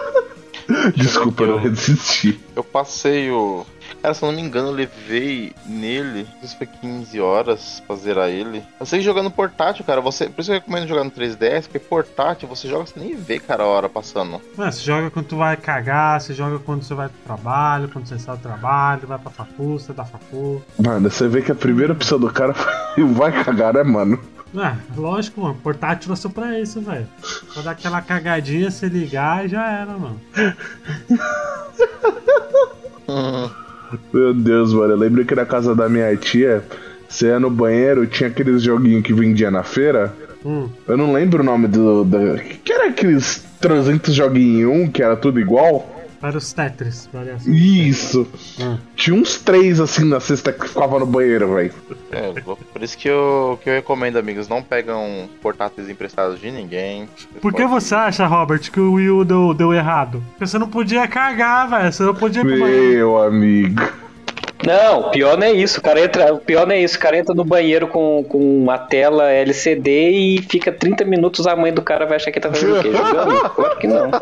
[SPEAKER 3] Desculpa, eu não resisti.
[SPEAKER 4] Eu passei o Cara, se eu não me engano, eu levei nele, não sei se foi 15 horas pra zerar ele. Eu sei que jogando portátil, cara, você. Por isso que eu recomendo jogar no 3DS, porque portátil você joga, você nem vê, cara, a hora passando.
[SPEAKER 2] É, você joga quando tu vai cagar, você joga quando você vai pro trabalho, quando você sai do trabalho, vai pra facu, você dá facu.
[SPEAKER 3] Mano, você vê que a primeira opção do cara vai cagar, né, mano?
[SPEAKER 2] É, lógico, mano. Portátil nasceu pra isso, velho. Pra dar aquela cagadinha, se ligar e já era, mano.
[SPEAKER 3] Meu Deus, mano. Eu lembro que na casa da minha tia, você ia no banheiro, tinha aqueles joguinhos que vendia na feira. Hum. Eu não lembro o nome do. do que era aqueles 300 joguinhos em um, que era tudo igual?
[SPEAKER 2] Para os Tetris, variação.
[SPEAKER 3] Isso.
[SPEAKER 2] Hum.
[SPEAKER 3] Tinha uns três assim na cesta que ficava no banheiro, velho.
[SPEAKER 4] É, por isso que eu, que eu recomendo, amigos, não pegam portáteis emprestados de ninguém.
[SPEAKER 2] Por que você acha, Robert, que o Wii U deu, deu errado? Porque você não podia carregar, velho. Você não podia.
[SPEAKER 3] Meu amigo.
[SPEAKER 1] Não, o pior não é isso. O cara entra, o pior não é isso. O cara entra no banheiro com, com uma tela LCD e fica 30 minutos. A mãe do cara vai achar que tá fazendo o quê? Jogando? Claro que não.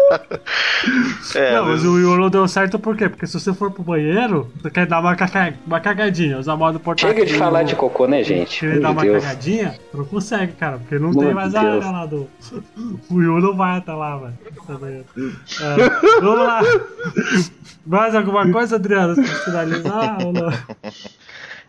[SPEAKER 4] É,
[SPEAKER 2] Não, mas o não deu certo por quê? Porque se você for pro banheiro, você quer dar uma, caca... uma cagadinha, usar modo portátil.
[SPEAKER 1] Chega de falar de cocô, né, gente?
[SPEAKER 2] Querer dar uma
[SPEAKER 1] Deus.
[SPEAKER 2] cagadinha, não consegue, cara, porque não
[SPEAKER 1] Meu
[SPEAKER 2] tem mais a
[SPEAKER 1] Deus.
[SPEAKER 2] área lá do. O não vai até lá, velho. É, vamos lá. Mais alguma coisa, Adriano? Pra finalizar não?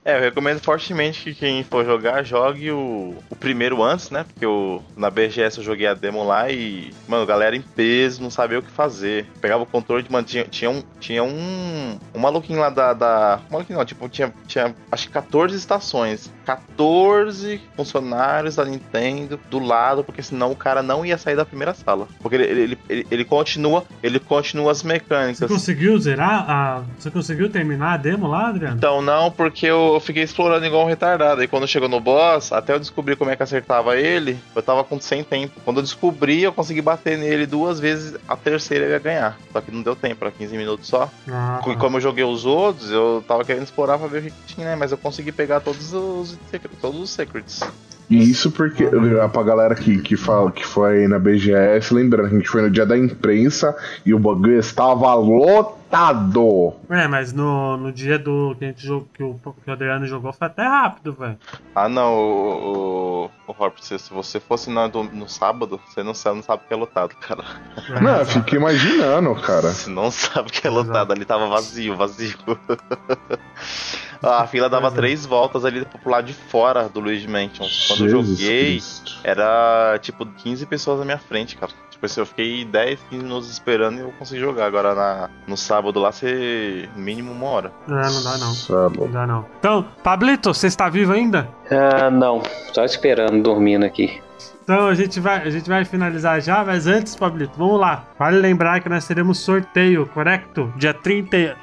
[SPEAKER 4] É, eu recomendo fortemente que quem for jogar, jogue o, o primeiro antes, né? Porque eu, na BGS eu joguei a demo lá e, mano, galera em peso, não sabia o que fazer. Pegava o controle de, mano, tinha, tinha um, tinha um, um maluquinho lá da, da. Um maluquinho não, tipo, tinha, tinha acho que 14 estações. 14 funcionários da Nintendo do lado, porque senão o cara não ia sair da primeira sala. Porque ele, ele, ele, ele continua, ele continua as
[SPEAKER 2] Você
[SPEAKER 4] mecânicas.
[SPEAKER 2] conseguiu zerar? A... Você conseguiu terminar a demo lá, Adriano?
[SPEAKER 4] Então não, porque eu fiquei explorando igual um retardado. E quando chegou no boss, até eu descobrir como é que acertava ele, eu tava com sem tempo. Quando eu descobri, eu consegui bater nele duas vezes, a terceira eu ia ganhar. Só que não deu tempo, era 15 minutos só.
[SPEAKER 2] Ah,
[SPEAKER 4] E como eu joguei os outros, eu tava querendo explorar pra ver o que tinha, né? Mas eu consegui pegar todos os, todos os secrets.
[SPEAKER 3] E isso porque, pra galera que, que fala que foi na BGS, lembrando, a gente foi no dia da imprensa e o bagulho estava lotado.
[SPEAKER 2] É, mas no, no dia do que, a gente jogou, que, o, que o Adriano jogou foi até rápido, velho.
[SPEAKER 4] Ah não, o, o, o Robert, se, você fosse no, no, no sábado, você não sabe, não sabe que é lotado, cara.
[SPEAKER 3] Não, eu fiquei imaginando, cara.
[SPEAKER 4] Você não sabe que é lotado, ali tava vazio, vazio. A fila dava
[SPEAKER 2] é.
[SPEAKER 4] três voltas ali pro lado de fora do Luigi Mansion. Quando eu
[SPEAKER 3] Jesus
[SPEAKER 4] joguei,
[SPEAKER 3] Cristo.
[SPEAKER 4] era tipo 15 pessoas na minha frente, cara. Tipo assim, eu fiquei 10, 15 minutos esperando e eu consegui jogar. Agora na, no sábado lá, você. mínimo uma hora.
[SPEAKER 2] É, não dá não.
[SPEAKER 3] Sabe?
[SPEAKER 2] Não dá não. Então, Pablito, você está vivo ainda?
[SPEAKER 1] Ah, não. Só esperando, dormindo aqui.
[SPEAKER 2] Então a gente vai, a gente vai finalizar já, mas antes, Pablito, vamos lá. Vale lembrar que nós teremos sorteio, correto? Dia 30, é,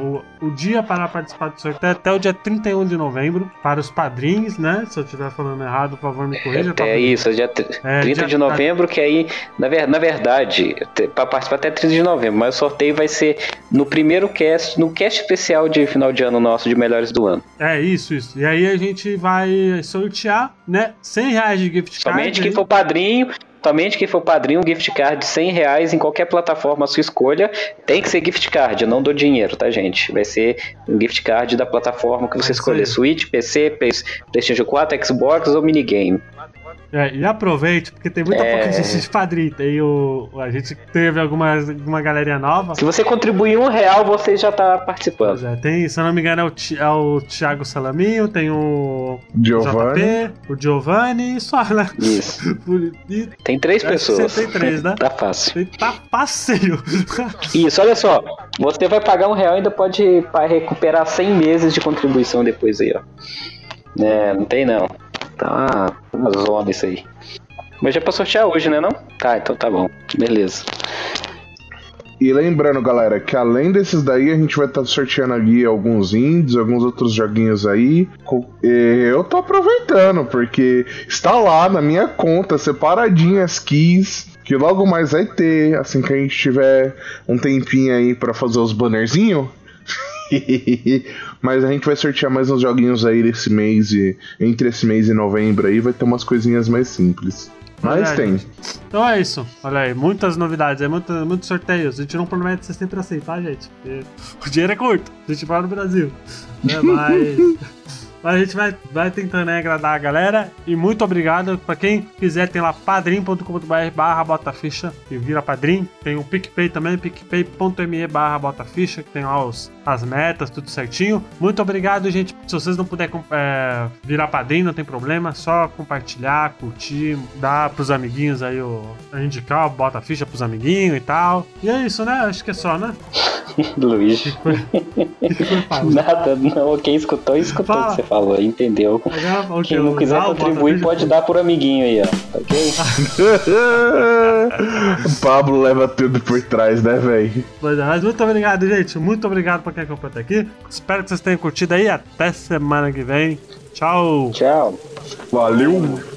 [SPEAKER 2] o, o dia para participar do sorteio é até o dia 31 de novembro, para os padrinhos, né? Se eu estiver falando errado, por favor, me corrija.
[SPEAKER 1] Até
[SPEAKER 2] Pablito.
[SPEAKER 1] isso, dia tr-
[SPEAKER 2] É,
[SPEAKER 1] 30
[SPEAKER 2] dia-
[SPEAKER 1] de novembro, que aí, na, ver- na verdade, pra participar até 30 de novembro, mas o sorteio vai ser no primeiro cast, no cast especial de final de ano nosso de melhores do ano.
[SPEAKER 2] É, isso, isso. E aí a gente vai sortear, né? 100 reais de gift card.
[SPEAKER 1] Somente quem
[SPEAKER 2] aí.
[SPEAKER 1] for padrinho, somente quem for padrinho, um gift card de 100 reais em qualquer plataforma à sua escolha. Tem que ser gift card, eu não dou dinheiro, tá, gente? Vai ser um gift card da plataforma que você escolher. Switch, PC, PlayStation 4, Xbox ou minigame.
[SPEAKER 2] É, e aproveite, porque tem muita
[SPEAKER 1] É.
[SPEAKER 2] pouca gente de padrinho. Tem o, a gente teve alguma, alguma galerinha nova.
[SPEAKER 1] Se você contribuir um real, você já tá participando.
[SPEAKER 2] Pois é, tem, se eu não me engano, é o, Ti- é o Thiago Salaminho, tem o
[SPEAKER 3] Giovanni.
[SPEAKER 2] JP, o Giovanni e só, né?
[SPEAKER 1] Isso.
[SPEAKER 2] E
[SPEAKER 1] Tem três pessoas.
[SPEAKER 2] você tem três, né?
[SPEAKER 1] tá fácil.
[SPEAKER 2] tem- tá passeio.
[SPEAKER 1] Isso, olha só. Você vai pagar um real e ainda pode recuperar 100 meses de contribuição depois aí, ó. É, não tem não. Tá uma zona isso aí. Mas já é pra sortear hoje, né não? Tá, então tá bom. Beleza.
[SPEAKER 3] E lembrando, galera, que além desses daí, a gente vai estar sorteando aqui alguns indies, alguns outros joguinhos aí. E Eu tô aproveitando, porque está lá na minha conta, separadinho as keys, que logo mais vai ter, assim que a gente tiver um tempinho aí pra fazer os bannerzinhos. Mas a gente vai sortear mais uns joguinhos aí desse mês e entre esse mês e novembro aí vai ter umas coisinhas mais simples. Mas tem.
[SPEAKER 2] Então é isso. Olha aí, muitas novidades, é muito, muitos sorteios. A gente não promete ser sempre assim, tá, gente? O dinheiro é curto. A gente vai no Brasil. Né? Mas. Mas a gente vai, vai tentando né, agradar a galera. E muito obrigado. Pra quem quiser, tem lá padrim.com.br barra botaficha e vira padrim. Tem o PicPay também, picpay.me barra botaficha, que tem lá os, as metas, tudo certinho. Muito obrigado, gente. Se vocês não puderem é, virar padrim, não tem problema. Só compartilhar, curtir, dar pros amiguinhos aí o. Indicar, bota a ficha pros amiguinhos e tal. E é isso, né? Acho que é só, né?
[SPEAKER 1] Luiz.
[SPEAKER 2] Foi, foi fácil.
[SPEAKER 1] Nada, não. Quem escutou, escutou o que você falou, entendeu?
[SPEAKER 2] Agora, o
[SPEAKER 1] Quem
[SPEAKER 2] que,
[SPEAKER 1] não quiser
[SPEAKER 2] usar o
[SPEAKER 1] contribuir, pode dar por amiguinho aí, ó. Ok?
[SPEAKER 3] Pablo leva tudo por trás, né, velho?
[SPEAKER 2] É, mas muito obrigado, gente. Muito obrigado por quem acompanhou até aqui. Espero que vocês tenham curtido aí. Até semana que vem. Tchau.
[SPEAKER 1] Tchau.
[SPEAKER 3] Valeu!